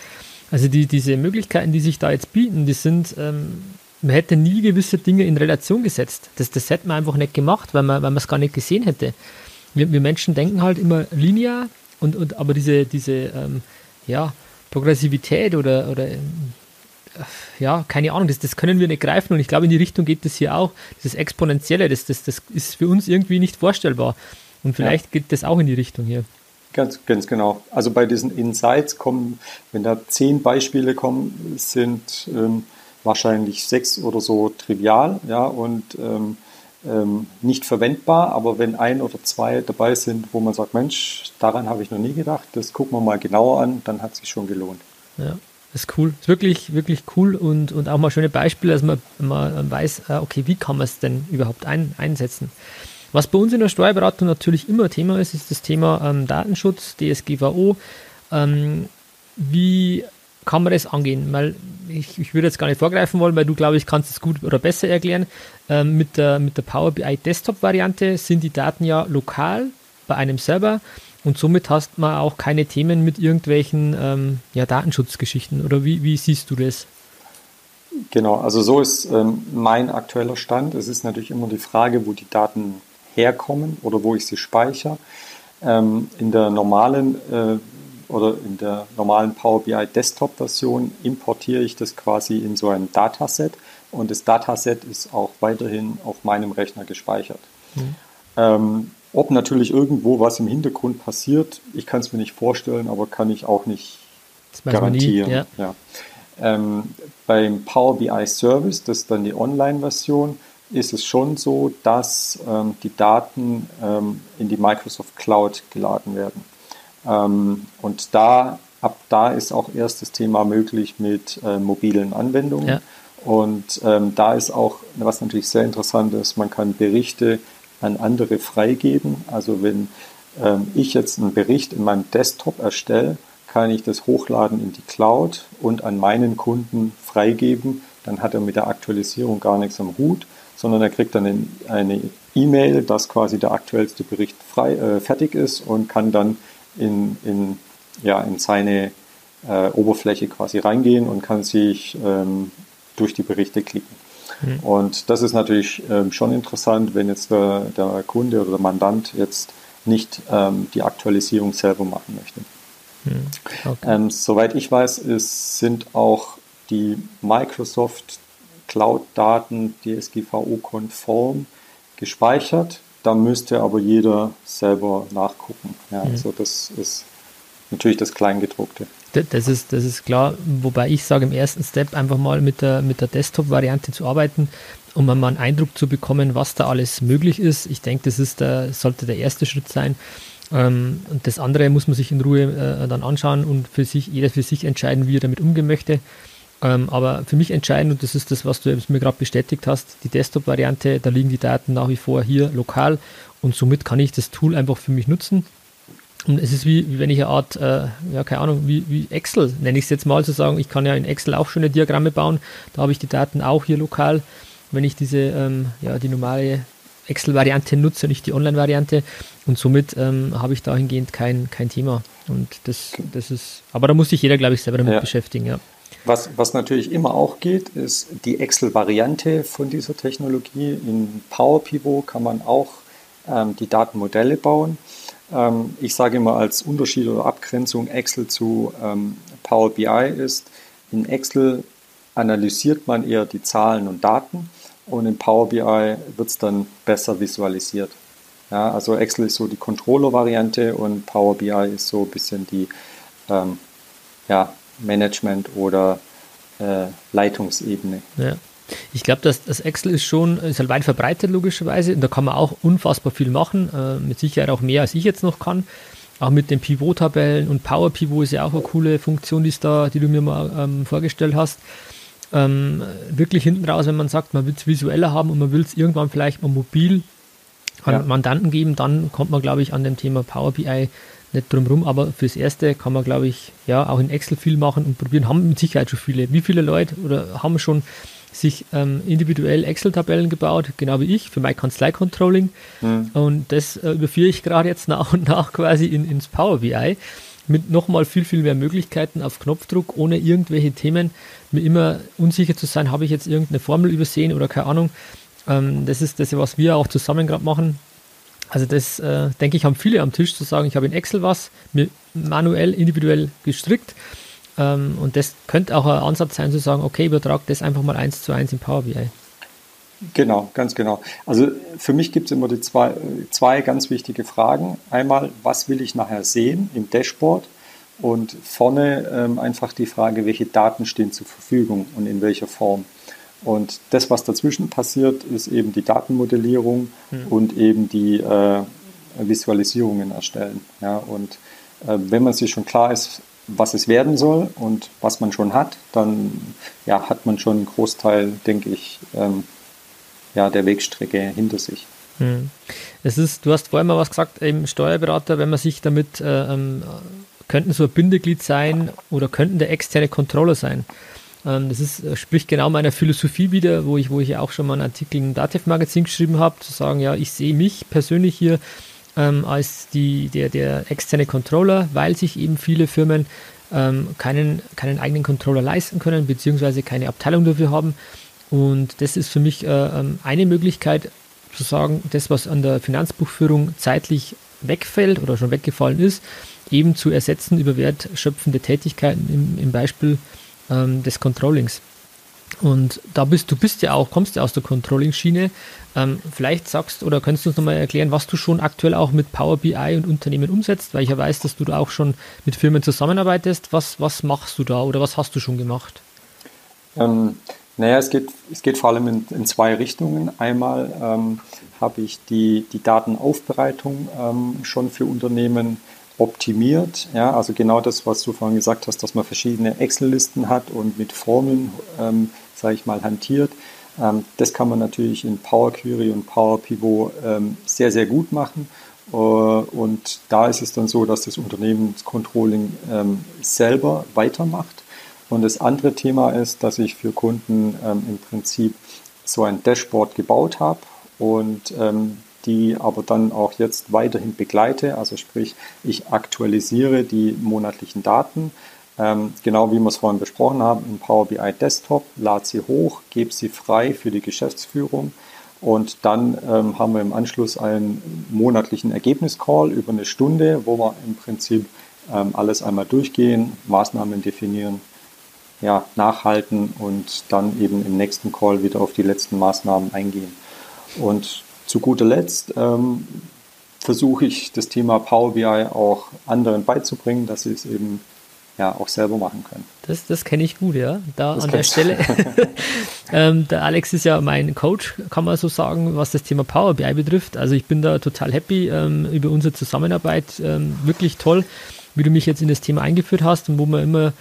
Also die, diese Möglichkeiten, die sich da jetzt bieten, die sind, ähm, man hätte nie gewisse Dinge in Relation gesetzt. Das, das hätte man einfach nicht gemacht, weil man, es gar nicht gesehen hätte. Wir, wir Menschen denken halt immer linear und, und aber diese, diese ähm, ja, Progressivität oder, oder ja, keine Ahnung, das, das können wir nicht greifen und ich glaube, in die Richtung geht das hier auch. Dieses Exponentielle, das, das, das ist für uns irgendwie nicht vorstellbar. Und vielleicht ja. geht das auch in die Richtung hier. Ganz, ganz genau. Also bei diesen Insights kommen, wenn da zehn Beispiele kommen, sind ähm, wahrscheinlich sechs oder so trivial, ja, und ähm, ähm, nicht verwendbar. Aber wenn ein oder zwei dabei sind, wo man sagt, Mensch, daran habe ich noch nie gedacht, das gucken wir mal genauer an, dann hat es sich schon gelohnt. Ja. Das ist cool. Das ist wirklich, wirklich cool und, und auch mal schöne Beispiele, dass man, man weiß, äh, okay, wie kann man es denn überhaupt ein, einsetzen. Was bei uns in der Steuerberatung natürlich immer Thema ist, ist das Thema ähm, Datenschutz, DSGVO. Ähm, wie kann man das angehen? Weil ich, ich würde jetzt gar nicht vorgreifen wollen, weil du, glaube ich, kannst es gut oder besser erklären. Ähm, mit, der, mit der Power BI Desktop-Variante sind die Daten ja lokal bei einem Server und somit hast man auch keine Themen mit irgendwelchen ähm, ja, Datenschutzgeschichten. Oder wie, wie siehst du das? Genau, also so ist ähm, mein aktueller Stand. Es ist natürlich immer die Frage, wo die Daten herkommen oder wo ich sie speichere. Ähm, in der normalen äh, oder in der normalen Power BI Desktop Version importiere ich das quasi in so ein Dataset und das Dataset ist auch weiterhin auf meinem Rechner gespeichert. Mhm. Ähm, ob natürlich irgendwo was im Hintergrund passiert, ich kann es mir nicht vorstellen, aber kann ich auch nicht garantieren. Nie, ja. Ja. Ähm, beim Power BI Service, das ist dann die Online-Version, ist es schon so, dass ähm, die Daten ähm, in die Microsoft Cloud geladen werden. Ähm, und da, ab da ist auch erst das Thema möglich mit äh, mobilen Anwendungen. Ja. Und ähm, da ist auch, was natürlich sehr interessant ist, man kann Berichte an andere freigeben. Also wenn ähm, ich jetzt einen Bericht in meinem Desktop erstelle, kann ich das hochladen in die Cloud und an meinen Kunden freigeben. Dann hat er mit der Aktualisierung gar nichts am Hut, sondern er kriegt dann eine E-Mail, dass quasi der aktuellste Bericht frei, äh, fertig ist und kann dann in, in, ja, in seine äh, Oberfläche quasi reingehen und kann sich ähm, durch die Berichte klicken. Mhm. Und das ist natürlich ähm, schon interessant, wenn jetzt der, der, Kunde oder der Mandant jetzt nicht ähm, die Aktualisierung selber machen möchte. Mhm. Okay. Ähm, soweit ich weiß, ist, sind auch die Microsoft Cloud-Daten DSGVO-konform gespeichert. Da müsste aber jeder selber nachgucken. Ja, mhm. Also das ist natürlich das Kleingedruckte. Das ist, das ist klar, wobei ich sage, im ersten Step einfach mal mit der, mit der Desktop-Variante zu arbeiten, um mal einen Eindruck zu bekommen, was da alles möglich ist. Ich denke, das ist der, sollte der erste Schritt sein. Ähm, und das andere muss man sich in Ruhe äh, dann anschauen und für sich, jeder für sich entscheiden, wie er damit umgehen möchte. Ähm, aber für mich entscheidend, und das ist das, was du mir gerade bestätigt hast, die Desktop-Variante, da liegen die Daten nach wie vor hier lokal und somit kann ich das Tool einfach für mich nutzen. Und es ist wie, wie wenn ich eine Art, äh, ja, keine Ahnung, wie, wie Excel, nenne ich es jetzt mal, zu sagen, ich kann ja in Excel auch schöne Diagramme bauen, da habe ich die Daten auch hier lokal, wenn ich diese, ähm, ja, die normale Excel-Variante nutze, nicht die Online-Variante. Und somit ähm, habe ich dahingehend kein, kein Thema. Und das, das ist, aber da muss sich jeder, glaube ich, selber damit ja. beschäftigen, ja. Was, was natürlich immer auch geht, ist die Excel-Variante von dieser Technologie. In Power Pivot kann man auch ähm, die Datenmodelle bauen. Ähm, ich sage immer als Unterschied oder Abgrenzung Excel zu ähm, Power BI ist, in Excel analysiert man eher die Zahlen und Daten und in Power BI wird es dann besser visualisiert. Ja, also Excel ist so die Controller-Variante und Power BI ist so ein bisschen die ähm, ja, Management- oder äh, Leitungsebene. Ja. Ich glaube, dass das Excel ist schon ist halt weit verbreitet logischerweise und da kann man auch unfassbar viel machen, äh, mit Sicherheit auch mehr als ich jetzt noch kann. Auch mit den Pivot-Tabellen und Power Pivot ist ja auch eine coole Funktion, die, da, die du mir mal ähm, vorgestellt hast. Ähm, wirklich hinten raus, wenn man sagt, man will es visueller haben und man will es irgendwann vielleicht mal mobil an ja. Mandanten geben, dann kommt man, glaube ich, an dem Thema Power BI nicht drum rum, aber fürs Erste kann man, glaube ich, ja, auch in Excel viel machen und probieren. Haben mit Sicherheit schon viele. Wie viele Leute oder haben schon sich ähm, individuell Excel-Tabellen gebaut, genau wie ich, für mein Kanzlei-Controlling. Mhm. Und das äh, überführe ich gerade jetzt nach und nach quasi in, ins Power BI mit nochmal viel, viel mehr Möglichkeiten auf Knopfdruck, ohne irgendwelche Themen, mir immer unsicher zu sein, habe ich jetzt irgendeine Formel übersehen oder keine Ahnung. Ähm, das ist das, was wir auch zusammen gerade machen. Also das, äh, denke ich, haben viele am Tisch zu sagen, ich habe in Excel was, mir manuell, individuell gestrickt. Ähm, und das könnte auch ein Ansatz sein zu sagen, okay, übertrag das einfach mal eins zu eins in Power BI. Genau, ganz genau. Also für mich gibt es immer die zwei, zwei ganz wichtige Fragen. Einmal, was will ich nachher sehen im Dashboard? Und vorne ähm, einfach die Frage, welche Daten stehen zur Verfügung und in welcher Form. Und das, was dazwischen passiert, ist eben die Datenmodellierung mhm. und eben die äh, Visualisierungen erstellen. Ja, und äh, wenn man sich schon klar ist, was es werden soll und was man schon hat, dann ja, hat man schon einen Großteil, denke ich, ähm, ja, der Wegstrecke hinter sich. Mhm. Es ist, du hast vorhin mal was gesagt, eben Steuerberater, wenn man sich damit, äh, ähm, könnten so ein Bindeglied sein oder könnten der externe Controller sein. Ähm, das ist, äh, spricht genau meiner Philosophie wieder, wo ich, wo ich auch schon mal einen Artikel im Dativ-Magazin geschrieben habe, zu sagen, ja, ich sehe mich persönlich hier ähm, als die, der, der externe Controller, weil sich eben viele Firmen ähm, keinen, keinen eigenen Controller leisten können, beziehungsweise keine Abteilung dafür haben. Und das ist für mich äh, ähm, eine Möglichkeit, zu sagen, das, was an der Finanzbuchführung zeitlich wegfällt oder schon weggefallen ist, eben zu ersetzen über wertschöpfende Tätigkeiten im, im Beispiel ähm, des Controllings. Und da bist du bist ja auch, kommst ja aus der Controlling-Schiene. Ähm, vielleicht sagst oder könntest du uns nochmal erklären, was du schon aktuell auch mit Power BI und Unternehmen umsetzt, weil ich ja weiß, dass du da auch schon mit Firmen zusammenarbeitest. Was, was machst du da oder was hast du schon gemacht? Ähm, naja, es geht, es geht vor allem in, in zwei Richtungen. Einmal ähm, habe ich die, die Datenaufbereitung ähm, schon für Unternehmen optimiert. Ja, also genau das, was du vorhin gesagt hast, dass man verschiedene Excel-Listen hat und mit Formeln, ähm, sage ich mal, hantiert. Ähm, das kann man natürlich in Power Query und Power Pivot ähm, sehr, sehr gut machen. und da ist es dann so, dass das Unternehmenscontrolling ähm, selber weitermacht. Und das andere Thema ist, dass ich für Kunden ähm, im Prinzip so ein Dashboard gebaut habe und ähm, die aber dann auch jetzt weiterhin begleite. Also sprich, ich aktualisiere die monatlichen Daten, ähm, genau wie wir es vorhin besprochen haben, im Power BI Desktop, lade sie hoch, gebe sie frei für die Geschäftsführung und dann ähm, haben wir im Anschluss einen monatlichen Ergebniscall über eine Stunde, wo wir im Prinzip ähm, alles einmal durchgehen, Maßnahmen definieren, ja, nachhalten und dann eben im nächsten Call wieder auf die letzten Maßnahmen eingehen. Und zu guter Letzt ähm, versuche ich das Thema Power BI auch anderen beizubringen, dass sie es eben ja auch selber machen können. Das, das kenne ich gut, ja. Da das an der Stelle. ähm, der Alex ist ja mein Coach, kann man so sagen, was das Thema Power BI betrifft. Also ich bin da total happy ähm, über unsere Zusammenarbeit. Ähm, wirklich toll, wie du mich jetzt in das Thema eingeführt hast und wo wir immer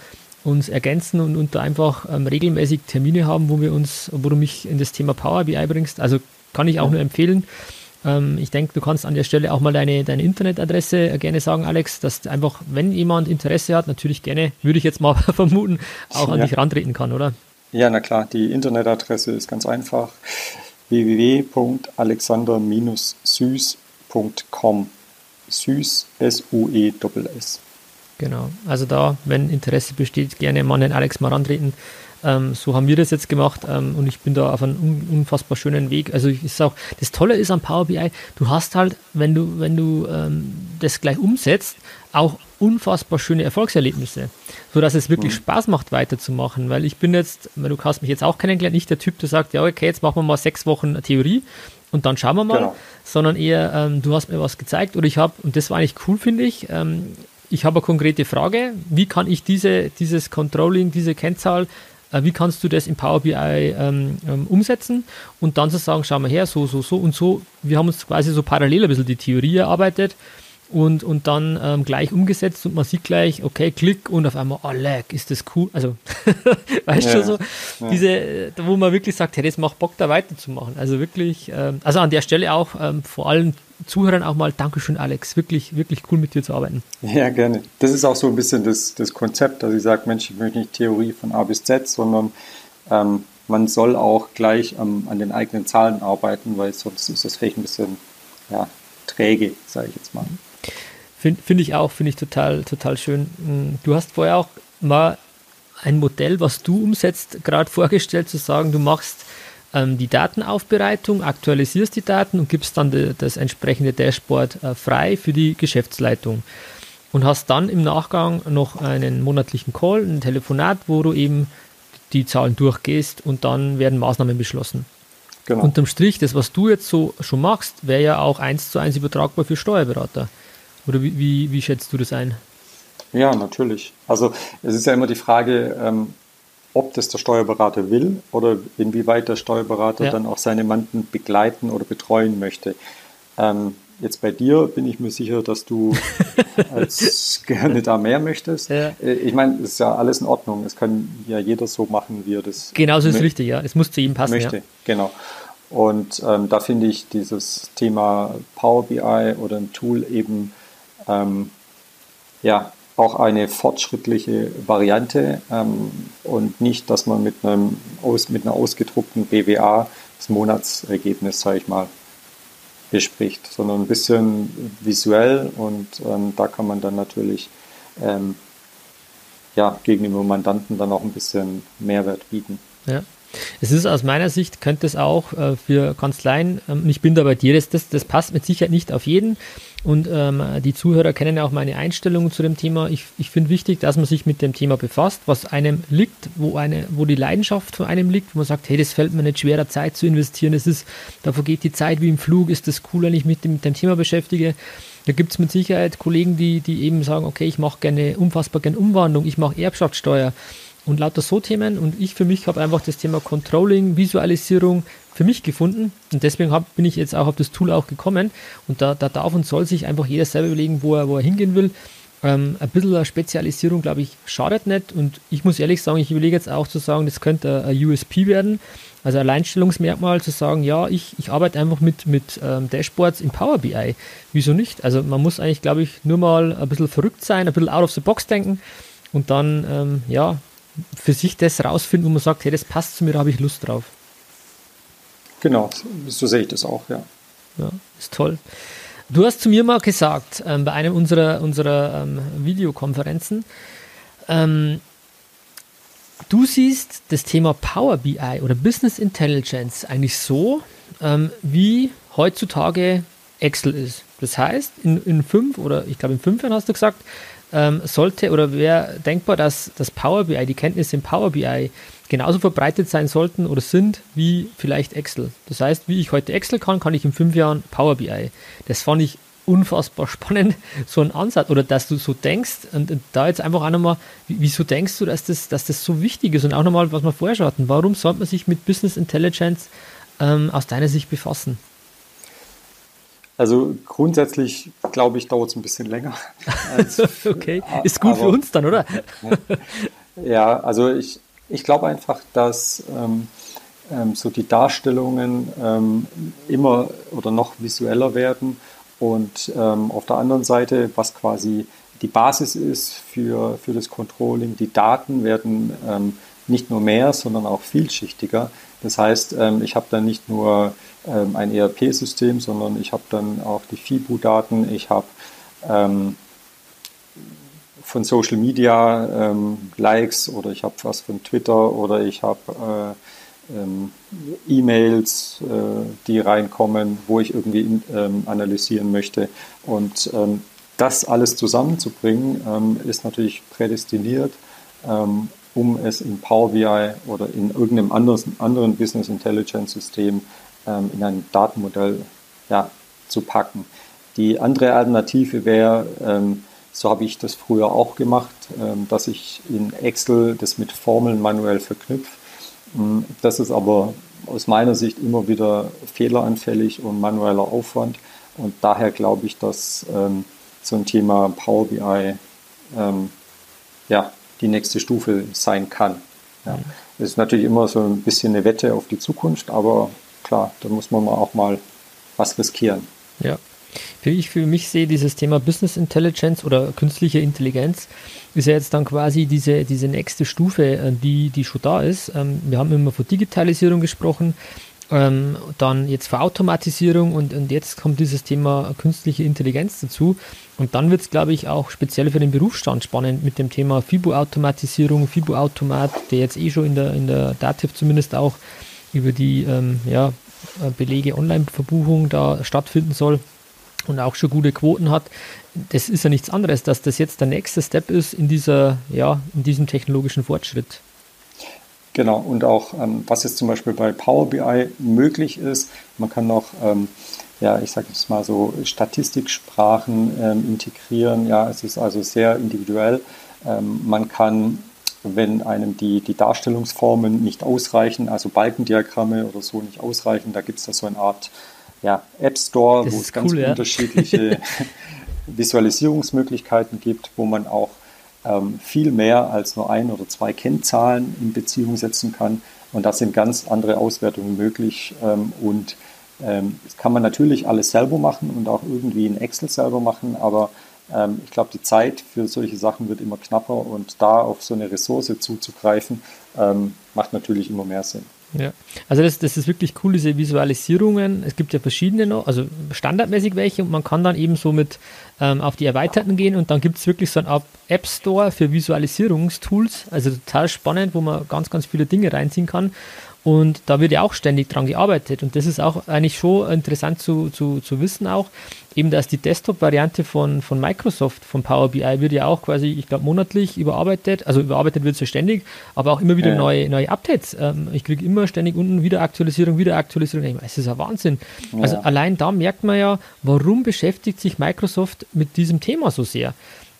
uns ergänzen und, und da einfach ähm, regelmäßig Termine haben, wo wir uns, wo du mich in das Thema Power BI bringst. Also kann ich auch nur empfehlen. Ähm, ich denke, du kannst an der Stelle auch mal deine, deine Internetadresse äh, gerne sagen, Alex, dass einfach, wenn jemand Interesse hat, natürlich gerne, würde ich jetzt mal vermuten, auch an ja. dich rantreten kann, oder? Ja, na klar, die Internetadresse ist ganz einfach www.alexander-süß.com Süß, S-U-E-S-S. Genau, also da, wenn Interesse besteht, gerne mal an den Alex mal rantreten. Ähm, so haben wir das jetzt gemacht ähm, und ich bin da auf einem unfassbar schönen Weg. Also ich ist auch, das Tolle ist am Power BI, du hast halt, wenn du, wenn du ähm, das gleich umsetzt, auch unfassbar schöne Erfolgserlebnisse, sodass es wirklich mhm. Spaß macht, weiterzumachen. Weil ich bin jetzt, weil du hast mich jetzt auch kennengelernt, nicht der Typ, der sagt, ja, okay, jetzt machen wir mal sechs Wochen Theorie und dann schauen wir mal, genau. sondern eher, ähm, du hast mir was gezeigt oder ich habe, und das war eigentlich cool, finde ich, ähm, ich habe eine konkrete Frage, wie kann ich diese, dieses Controlling, diese Kennzahl wie kannst du das in Power BI ähm, ähm, umsetzen und dann zu sagen, schau mal her, so, so, so und so. Wir haben uns quasi so parallel ein bisschen die Theorie erarbeitet und, und dann ähm, gleich umgesetzt und man sieht gleich, okay, klick und auf einmal, oh lag, ist das cool. Also, weißt du, ja, so, ja. diese, wo man wirklich sagt, hey, das macht Bock, da weiterzumachen. Also wirklich, ähm, also an der Stelle auch ähm, vor allen Zuhörern auch mal Dankeschön, Alex. Wirklich, wirklich cool mit dir zu arbeiten. Ja, gerne. Das ist auch so ein bisschen das, das Konzept, dass ich sage, Mensch, ich möchte nicht Theorie von A bis Z, sondern ähm, man soll auch gleich an den eigenen Zahlen arbeiten, weil sonst ist das vielleicht ein bisschen ja, träge, sage ich jetzt mal. Finde find ich auch, finde ich total, total schön. Mm, du hast vorher auch mal ein Modell, was du umsetzt, gerade vorgestellt, zu sagen, du machst ähm, die Datenaufbereitung, aktualisierst die Daten und gibst dann de, das entsprechende Dashboard äh, frei für die Geschäftsleitung. Und hast dann im Nachgang noch einen monatlichen Call, ein Telefonat, wo du eben die Zahlen durchgehst und dann werden Maßnahmen beschlossen. Genau. Unterm Strich, das, was du jetzt so schon machst, wäre ja auch eins zu eins übertragbar für Steuerberater. Oder wie, wie, wie schätzt du das ein? Ja, natürlich. Also es ist ja immer die Frage, ähm, ob das der Steuerberater will oder inwieweit der Steuerberater ja. dann auch seine Mandanten begleiten oder betreuen möchte. Ähm, jetzt bei dir bin ich mir sicher, dass du als gerne da mehr möchtest. Ja. Äh, ich meine, es ist ja alles in Ordnung. Es kann ja jeder so machen, wie er das Genau so ist richtig, ja. Es muss zu ihm passen. Möchte. Ja. Genau. Und ähm, da finde ich dieses Thema Power BI oder ein Tool eben ähm, ja, auch eine fortschrittliche Variante ähm, und nicht, dass man mit, einem aus, mit einer ausgedruckten BWA das Monatsergebnis, sage ich mal, bespricht, sondern ein bisschen visuell und ähm, da kann man dann natürlich ähm, ja, gegenüber Mandanten dann auch ein bisschen Mehrwert bieten. Ja. Es ist aus meiner Sicht, könnte es auch äh, für Kanzleien, ähm, ich bin da bei dir, das, das, das passt mit Sicherheit nicht auf jeden. Und ähm, die Zuhörer kennen ja auch meine Einstellungen zu dem Thema. Ich, ich finde wichtig, dass man sich mit dem Thema befasst, was einem liegt, wo, eine, wo die Leidenschaft von einem liegt, wo man sagt, hey, das fällt mir nicht schwerer, Zeit zu investieren. Es ist, da vergeht die Zeit wie im Flug, ist das cool, wenn ich mich mit dem, mit dem Thema beschäftige. Da gibt es mit Sicherheit Kollegen, die, die eben sagen, okay, ich mache gerne unfassbar gerne Umwandlung, ich mache Erbschaftssteuer und lauter so Themen. Und ich für mich habe einfach das Thema Controlling, Visualisierung für mich gefunden. Und deswegen hab, bin ich jetzt auch auf das Tool auch gekommen. Und da, da darf und soll sich einfach jeder selber überlegen, wo er, wo er hingehen will. Ähm, ein bisschen Spezialisierung, glaube ich, schadet nicht. Und ich muss ehrlich sagen, ich überlege jetzt auch zu sagen, das könnte ein USP werden. Also Alleinstellungsmerkmal zu sagen, ja, ich, ich arbeite einfach mit, mit ähm, Dashboards in Power BI. Wieso nicht? Also man muss eigentlich, glaube ich, nur mal ein bisschen verrückt sein, ein bisschen out of the box denken und dann, ähm, ja, für sich das rausfinden, wo man sagt, hey, das passt zu mir, da habe ich Lust drauf. Genau, so sehe ich das auch, ja. Ja, ist toll. Du hast zu mir mal gesagt, ähm, bei einem unserer, unserer ähm, Videokonferenzen, ähm, du siehst das Thema Power BI oder Business Intelligence eigentlich so, ähm, wie heutzutage Excel ist. Das heißt, in, in fünf oder ich glaube in fünf Jahren hast du gesagt, ähm, sollte oder wäre denkbar, dass das Power BI, die Kenntnisse im Power BI genauso verbreitet sein sollten oder sind wie vielleicht Excel. Das heißt, wie ich heute Excel kann, kann ich in fünf Jahren Power BI. Das fand ich unfassbar spannend, so ein Ansatz oder dass du so denkst und, und da jetzt einfach auch nochmal, wieso denkst du, dass das, dass das so wichtig ist und auch nochmal, was wir vorher schon hatten, warum sollte man sich mit Business Intelligence ähm, aus deiner Sicht befassen? Also grundsätzlich, glaube ich, dauert es ein bisschen länger. Als, okay, ist gut aber, für uns dann, oder? ja, also ich, ich glaube einfach, dass ähm, ähm, so die Darstellungen ähm, immer oder noch visueller werden und ähm, auf der anderen Seite, was quasi die Basis ist für, für das Controlling, die Daten werden ähm, nicht nur mehr, sondern auch vielschichtiger. Das heißt, ähm, ich habe dann nicht nur ein ERP-System, sondern ich habe dann auch die FIBU-Daten, ich habe von Social Media ähm, Likes oder ich habe was von Twitter oder ich habe äh, ähm, E-Mails, äh, die reinkommen, wo ich irgendwie ähm, analysieren möchte. Und ähm, das alles zusammenzubringen, ähm, ist natürlich prädestiniert, ähm, um es in Power BI oder in irgendeinem anderes, anderen Business Intelligence System in ein Datenmodell ja, zu packen. Die andere Alternative wäre, ähm, so habe ich das früher auch gemacht, ähm, dass ich in Excel das mit Formeln manuell verknüpfe. Mm, das ist aber aus meiner Sicht immer wieder fehleranfällig und manueller Aufwand. Und daher glaube ich, dass ähm, so ein Thema Power BI ähm, ja, die nächste Stufe sein kann. Ja. Das ist natürlich immer so ein bisschen eine Wette auf die Zukunft, aber klar, da muss man auch mal was riskieren. Ja. Für ich für mich sehe dieses Thema Business Intelligence oder künstliche Intelligenz ist ja jetzt dann quasi diese, diese nächste Stufe, äh, die, die schon da ist. Ähm, wir haben immer von Digitalisierung gesprochen, ähm, dann jetzt von Automatisierung und, und jetzt kommt dieses Thema künstliche Intelligenz dazu. Und dann wird es, glaube ich, auch speziell für den Berufsstand spannend mit dem Thema FIBO-Automatisierung, FIBO-Automat, der jetzt eh schon in der, in der Dativ zumindest auch über die ähm, ja, äh, Belege Online-Verbuchung da stattfinden soll und auch schon gute Quoten hat. Das ist ja nichts anderes, dass das jetzt der nächste Step ist in dieser, ja, in diesem technologischen Fortschritt. Genau, und auch ähm, was jetzt zum Beispiel bei Power BI möglich ist, man kann noch, ähm, ja, ich sage jetzt mal so Statistiksprachen ähm, integrieren. Ja, es ist also sehr individuell. Ähm, man kann wenn einem die, die Darstellungsformen nicht ausreichen, also Balkendiagramme oder so nicht ausreichen, da gibt es da so eine Art ja, App Store, das wo es ganz ja. unterschiedliche Visualisierungsmöglichkeiten gibt, wo man auch ähm, viel mehr als nur ein oder zwei Kennzahlen in Beziehung setzen kann. Und da sind ganz andere Auswertungen möglich. Ähm, und ähm, das kann man natürlich alles selber machen und auch irgendwie in Excel selber machen, aber ähm, ich glaube, die Zeit für solche Sachen wird immer knapper und da auf so eine Ressource zuzugreifen, ähm, macht natürlich immer mehr Sinn. Ja, also das, das ist wirklich cool, diese Visualisierungen. Es gibt ja verschiedene noch, also standardmäßig welche und man kann dann eben so mit ähm, auf die erweiterten gehen und dann gibt es wirklich so eine App Store für Visualisierungstools, also total spannend, wo man ganz, ganz viele Dinge reinziehen kann und da wird ja auch ständig dran gearbeitet. Und das ist auch eigentlich schon interessant zu, zu, zu wissen auch, eben dass die Desktop-Variante von, von Microsoft, von Power BI, wird ja auch quasi, ich glaube, monatlich überarbeitet. Also überarbeitet wird es ja ständig, aber auch immer wieder ja. neue, neue Updates. Ähm, ich kriege immer ständig unten wieder Aktualisierung, wieder Aktualisierung. Es ist ja Wahnsinn. Ja. Also allein da merkt man ja, warum beschäftigt sich Microsoft mit diesem Thema so sehr.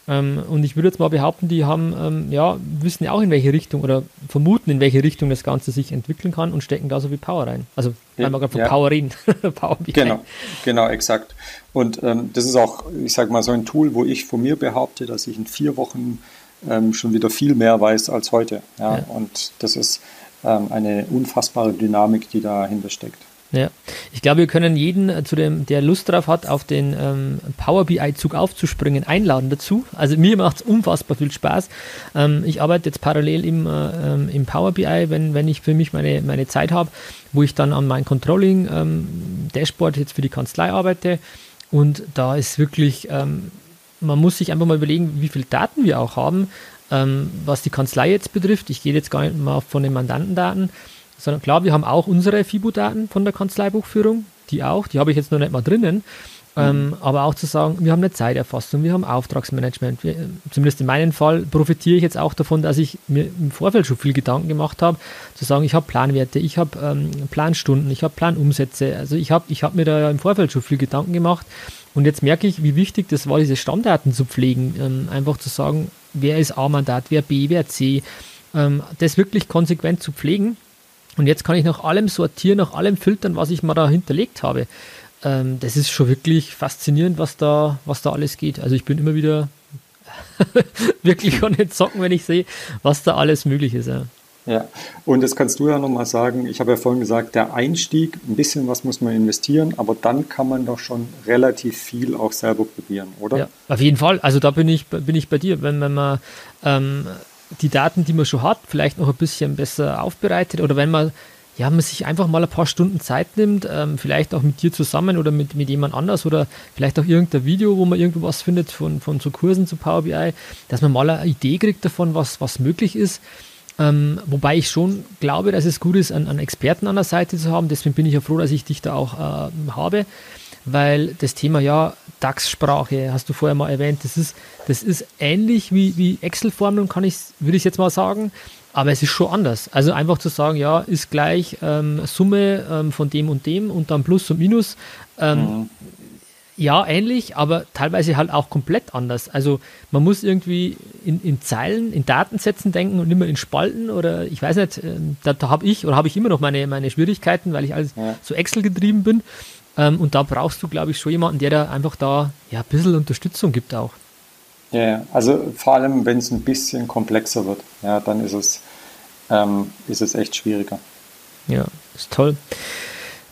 Ähm, und ich würde jetzt mal behaupten, die haben, ähm, ja, wissen ja auch in welche Richtung oder vermuten, in welche Richtung das Ganze sich entwickeln kann und stecken da so viel Power rein. Also, weil wir gerade von ja. Power reden. Power genau, genau, exakt. Und ähm, das ist auch, ich sage mal, so ein Tool, wo ich von mir behaupte, dass ich in vier Wochen ähm, schon wieder viel mehr weiß als heute. Ja? ja. Und das ist ähm, eine unfassbare Dynamik, die dahinter steckt. Ja, ich glaube, wir können jeden, äh, zu dem, der Lust darauf hat, auf den ähm, Power BI-Zug aufzuspringen, einladen dazu. Also mir macht es unfassbar viel Spaß. Ähm, ich arbeite jetzt parallel im, äh, ähm, im Power BI, wenn, wenn ich für mich meine, meine Zeit habe, wo ich dann an mein Controlling-Dashboard ähm, jetzt für die Kanzlei arbeite. Und da ist wirklich, ähm, man muss sich einfach mal überlegen, wie viele Daten wir auch haben, ähm, was die Kanzlei jetzt betrifft. Ich gehe jetzt gar nicht mal von den Mandantendaten sondern klar, wir haben auch unsere FIBO-Daten von der Kanzleibuchführung, die auch, die habe ich jetzt noch nicht mal drinnen. Ähm, aber auch zu sagen, wir haben eine Zeiterfassung, wir haben Auftragsmanagement. Wir, zumindest in meinem Fall profitiere ich jetzt auch davon, dass ich mir im Vorfeld schon viel Gedanken gemacht habe, zu sagen, ich habe Planwerte, ich habe ähm, Planstunden, ich habe Planumsätze. Also ich habe ich hab mir da ja im Vorfeld schon viel Gedanken gemacht. Und jetzt merke ich, wie wichtig das war, diese Stammdaten zu pflegen. Ähm, einfach zu sagen, wer ist A-Mandat, wer B, wer C. Ähm, das wirklich konsequent zu pflegen und jetzt kann ich nach allem sortieren, nach allem filtern, was ich mal da hinterlegt habe. Ähm, das ist schon wirklich faszinierend, was da, was da alles geht. Also ich bin immer wieder wirklich an den Zocken, wenn ich sehe, was da alles möglich ist. Ja. Ja, und das kannst du ja nochmal sagen. Ich habe ja vorhin gesagt, der Einstieg, ein bisschen was muss man investieren, aber dann kann man doch schon relativ viel auch selber probieren, oder? Ja, auf jeden Fall. Also da bin ich, bin ich bei dir. Wenn, wenn man ähm, die Daten, die man schon hat, vielleicht noch ein bisschen besser aufbereitet oder wenn man ja, man sich einfach mal ein paar Stunden Zeit nimmt, ähm, vielleicht auch mit dir zusammen oder mit, mit jemand anders oder vielleicht auch irgendein Video, wo man irgendwo was findet von, von so Kursen zu Power BI, dass man mal eine Idee kriegt davon, was, was möglich ist. Ähm, wobei ich schon glaube, dass es gut ist, einen, einen, Experten an der Seite zu haben. Deswegen bin ich ja froh, dass ich dich da auch äh, habe, weil das Thema ja DAX-Sprache, hast du vorher mal erwähnt, das ist, das ist ähnlich wie, wie Excel-Formeln, kann ich, würde ich jetzt mal sagen, aber es ist schon anders. Also einfach zu sagen, ja, ist gleich ähm, Summe ähm, von dem und dem und dann Plus und Minus. Ähm, mhm. Ja, ähnlich, aber teilweise halt auch komplett anders. Also man muss irgendwie in, in Zeilen, in Datensätzen denken und immer in Spalten oder ich weiß nicht, äh, da, da habe ich oder habe ich immer noch meine, meine Schwierigkeiten, weil ich alles ja. so Excel getrieben bin. Ähm, und da brauchst du, glaube ich, schon jemanden, der da einfach da ja, ein bisschen Unterstützung gibt auch. Ja, also vor allem, wenn es ein bisschen komplexer wird, ja, dann ist es, ähm, ist es echt schwieriger. Ja, ist toll.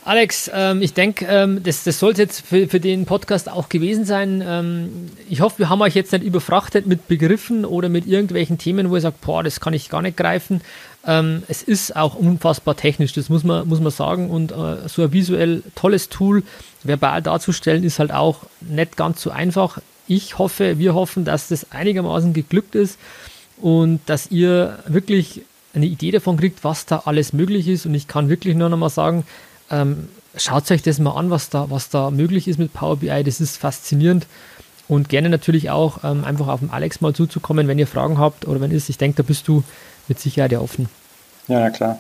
Alex, ähm, ich denke, ähm, das, das sollte jetzt für, für den Podcast auch gewesen sein. Ähm, ich hoffe, wir haben euch jetzt nicht überfrachtet mit Begriffen oder mit irgendwelchen Themen, wo ihr sagt, boah, das kann ich gar nicht greifen. Ähm, es ist auch unfassbar technisch, das muss man, muss man sagen. Und äh, so ein visuell tolles Tool verbal darzustellen, ist halt auch nicht ganz so einfach. Ich hoffe, wir hoffen, dass das einigermaßen geglückt ist und dass ihr wirklich eine Idee davon kriegt, was da alles möglich ist. Und ich kann wirklich nur noch mal sagen, ähm, schaut euch das mal an, was da, was da möglich ist mit Power BI. Das ist faszinierend. Und gerne natürlich auch ähm, einfach auf den Alex mal zuzukommen, wenn ihr Fragen habt oder wenn ist. Ich denke, da bist du mit Sicherheit ja offen. Ja, ja klar.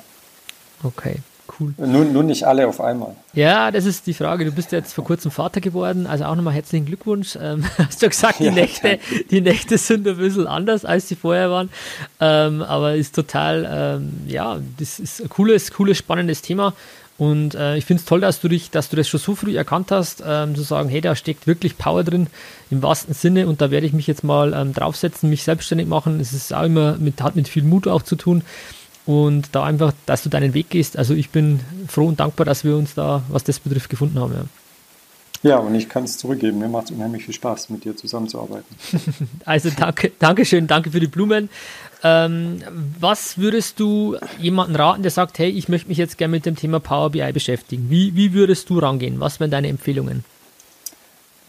Okay, cool. Nun, nun nicht alle auf einmal. Ja, das ist die Frage. Du bist jetzt vor kurzem Vater geworden, also auch nochmal herzlichen Glückwunsch. Ähm, hast du gesagt, die, ja, Nächte, die Nächte sind ein bisschen anders, als sie vorher waren. Ähm, aber ist total, ähm, ja, das ist ein cooles, cooles, spannendes Thema. Und äh, ich finde es toll, dass du dich, dass du das schon so früh erkannt hast, ähm, zu sagen, hey, da steckt wirklich Power drin im wahrsten Sinne und da werde ich mich jetzt mal ähm, draufsetzen, mich selbstständig machen. Es ist auch immer mit, hat mit viel Mut auch zu tun und da einfach, dass du deinen Weg gehst. Also ich bin froh und dankbar, dass wir uns da, was das betrifft, gefunden haben. Ja, ja und ich kann es zurückgeben. Mir macht es unheimlich viel Spaß, mit dir zusammenzuarbeiten. also danke, danke schön, danke für die Blumen. Ähm, was würdest du jemanden raten, der sagt, hey, ich möchte mich jetzt gerne mit dem Thema Power BI beschäftigen? Wie, wie würdest du rangehen? Was wären deine Empfehlungen?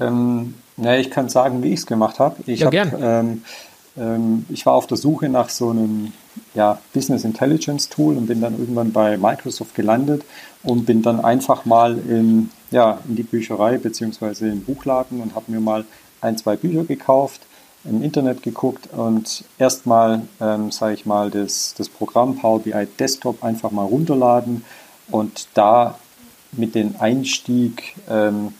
Ähm, ja, ich kann sagen, wie ich es gemacht habe. Ich ja, hab, ähm, ähm, ich war auf der Suche nach so einem ja, Business Intelligence Tool und bin dann irgendwann bei Microsoft gelandet und bin dann einfach mal in, ja, in die Bücherei bzw. im Buchladen und habe mir mal ein, zwei Bücher gekauft im Internet geguckt und erstmal, ähm, sage ich mal, das, das Programm Power BI Desktop einfach mal runterladen und da mit dem Einstieg ähm,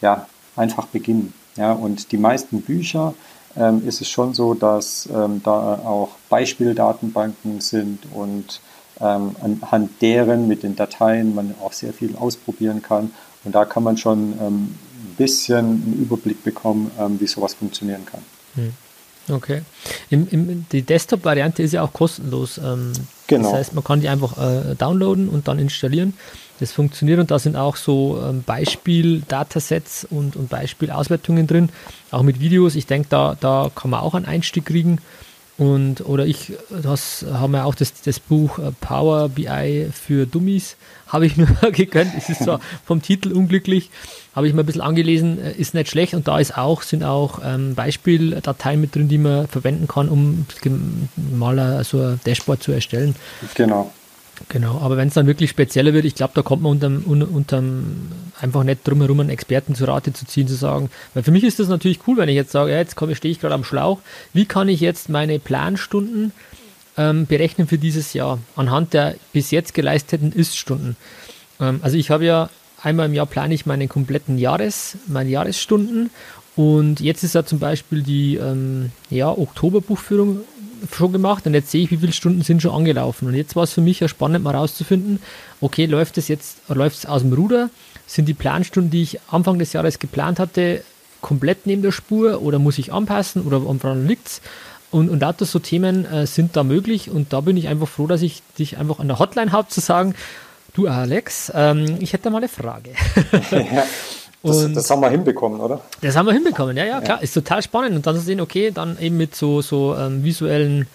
ja, einfach beginnen. Ja, und die meisten Bücher ähm, ist es schon so, dass ähm, da auch Beispieldatenbanken sind und ähm, anhand deren mit den Dateien man auch sehr viel ausprobieren kann. Und da kann man schon ähm, ein bisschen einen Überblick bekommen, ähm, wie sowas funktionieren kann. Hm. Okay. Im, im, die Desktop-Variante ist ja auch kostenlos. Ähm, genau. Das heißt, man kann die einfach äh, downloaden und dann installieren. Das funktioniert und da sind auch so ähm, Beispiel-Datasets und, und Beispielauswertungen drin, auch mit Videos. Ich denke, da, da kann man auch einen Einstieg kriegen. Und, oder ich, das haben wir auch das, das Buch äh, Power BI für Dummies, habe ich mir gegönnt. Es ist zwar vom Titel unglücklich, habe ich mal ein bisschen angelesen, äh, ist nicht schlecht und da ist auch, sind auch ähm, Beispieldateien mit drin, die man verwenden kann, um mal so ein Dashboard zu erstellen. Genau. Genau, aber wenn es dann wirklich spezieller wird, ich glaube, da kommt man unterm, unterm einfach nicht drum herum, einen Experten zu Rate zu ziehen, zu sagen, weil für mich ist das natürlich cool, wenn ich jetzt sage, ja, jetzt stehe ich gerade am Schlauch, wie kann ich jetzt meine Planstunden ähm, berechnen für dieses Jahr? Anhand der bis jetzt geleisteten Ist-Stunden? Ähm, also ich habe ja einmal im Jahr plane ich meine kompletten Jahres, meine Jahresstunden. Und jetzt ist ja zum Beispiel die ähm, ja, Oktoberbuchführung schon gemacht und jetzt sehe ich, wie viele Stunden sind schon angelaufen. Und jetzt war es für mich ja spannend, mal rauszufinden, okay, läuft es jetzt, läuft es aus dem Ruder? Sind die Planstunden, die ich Anfang des Jahres geplant hatte, komplett neben der Spur oder muss ich anpassen oder woran liegt es? Und, und lauter so Themen äh, sind da möglich und da bin ich einfach froh, dass ich dich einfach an der Hotline habe zu sagen, du Alex, ähm, ich hätte mal eine Frage. ja. Das, das, haben wir hinbekommen, oder? Das haben wir hinbekommen, ja, ja, klar. Ja. Ist total spannend. Und dann zu sehen, okay, dann eben mit so, so ähm, visuellen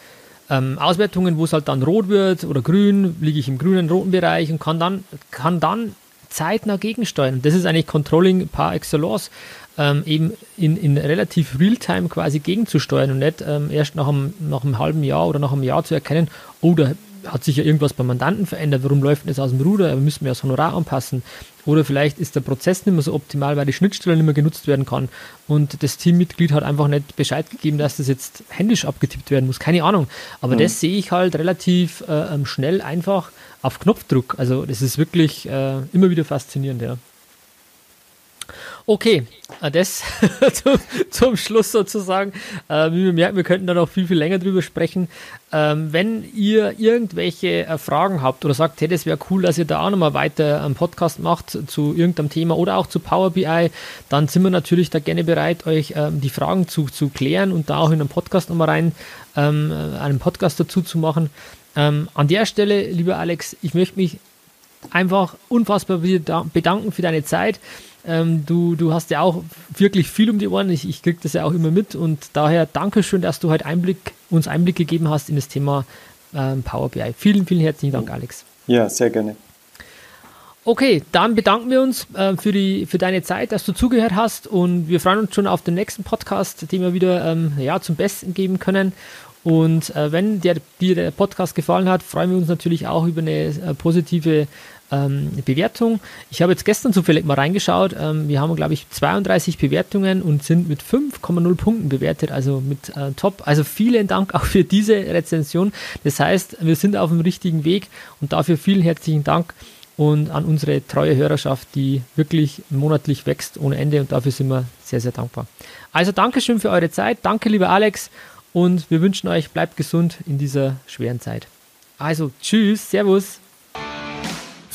ähm, Auswertungen, wo es halt dann rot wird oder grün, liege ich im grünen, roten Bereich und kann dann, kann dann zeitnah gegensteuern. Das ist eigentlich Controlling par excellence, ähm, eben in, in relativ Realtime quasi gegenzusteuern und nicht ähm, erst nach einem, nach einem halben Jahr oder nach einem Jahr zu erkennen, oh, da hat sich ja irgendwas beim Mandanten verändert, warum läuft das aus dem Ruder, wir müssen wir das Honorar anpassen. Oder vielleicht ist der Prozess nicht mehr so optimal, weil die Schnittstelle nicht mehr genutzt werden kann. Und das Teammitglied hat einfach nicht Bescheid gegeben, dass das jetzt händisch abgetippt werden muss. Keine Ahnung. Aber mhm. das sehe ich halt relativ äh, ähm, schnell einfach auf Knopfdruck. Also das ist wirklich äh, immer wieder faszinierend, ja. Okay, äh, das zum, zum, Schluss sozusagen. Äh, wie wir merken, wir könnten da noch viel, viel länger drüber sprechen. Ähm, wenn ihr irgendwelche äh, Fragen habt oder sagt, hey, das wäre cool, dass ihr da auch nochmal weiter einen Podcast macht zu irgendeinem Thema oder auch zu Power BI, dann sind wir natürlich da gerne bereit, euch ähm, die Fragen zu, zu klären und da auch in einen Podcast nochmal rein, ähm, einen Podcast dazu zu machen. Ähm, an der Stelle, lieber Alex, ich möchte mich einfach unfassbar bedanken für deine Zeit. Ähm, du, du hast ja auch wirklich viel um die Ohren. Ich, ich kriege das ja auch immer mit und daher danke schön, dass du heute Einblick, uns Einblick gegeben hast in das Thema ähm, Power BI. Vielen, vielen herzlichen Dank, Alex. Ja, sehr gerne. Okay, dann bedanken wir uns äh, für, die, für deine Zeit, dass du zugehört hast und wir freuen uns schon auf den nächsten Podcast, den wir wieder ähm, ja, zum Besten geben können. Und äh, wenn dir, dir der Podcast gefallen hat, freuen wir uns natürlich auch über eine äh, positive ähm, Bewertung. Ich habe jetzt gestern zufällig mal reingeschaut. Ähm, wir haben, glaube ich, 32 Bewertungen und sind mit 5,0 Punkten bewertet, also mit äh, Top. Also vielen Dank auch für diese Rezension. Das heißt, wir sind auf dem richtigen Weg und dafür vielen herzlichen Dank und an unsere treue Hörerschaft, die wirklich monatlich wächst ohne Ende und dafür sind wir sehr, sehr dankbar. Also Dankeschön für eure Zeit. Danke, lieber Alex. Und wir wünschen euch, bleibt gesund in dieser schweren Zeit. Also, tschüss, servus.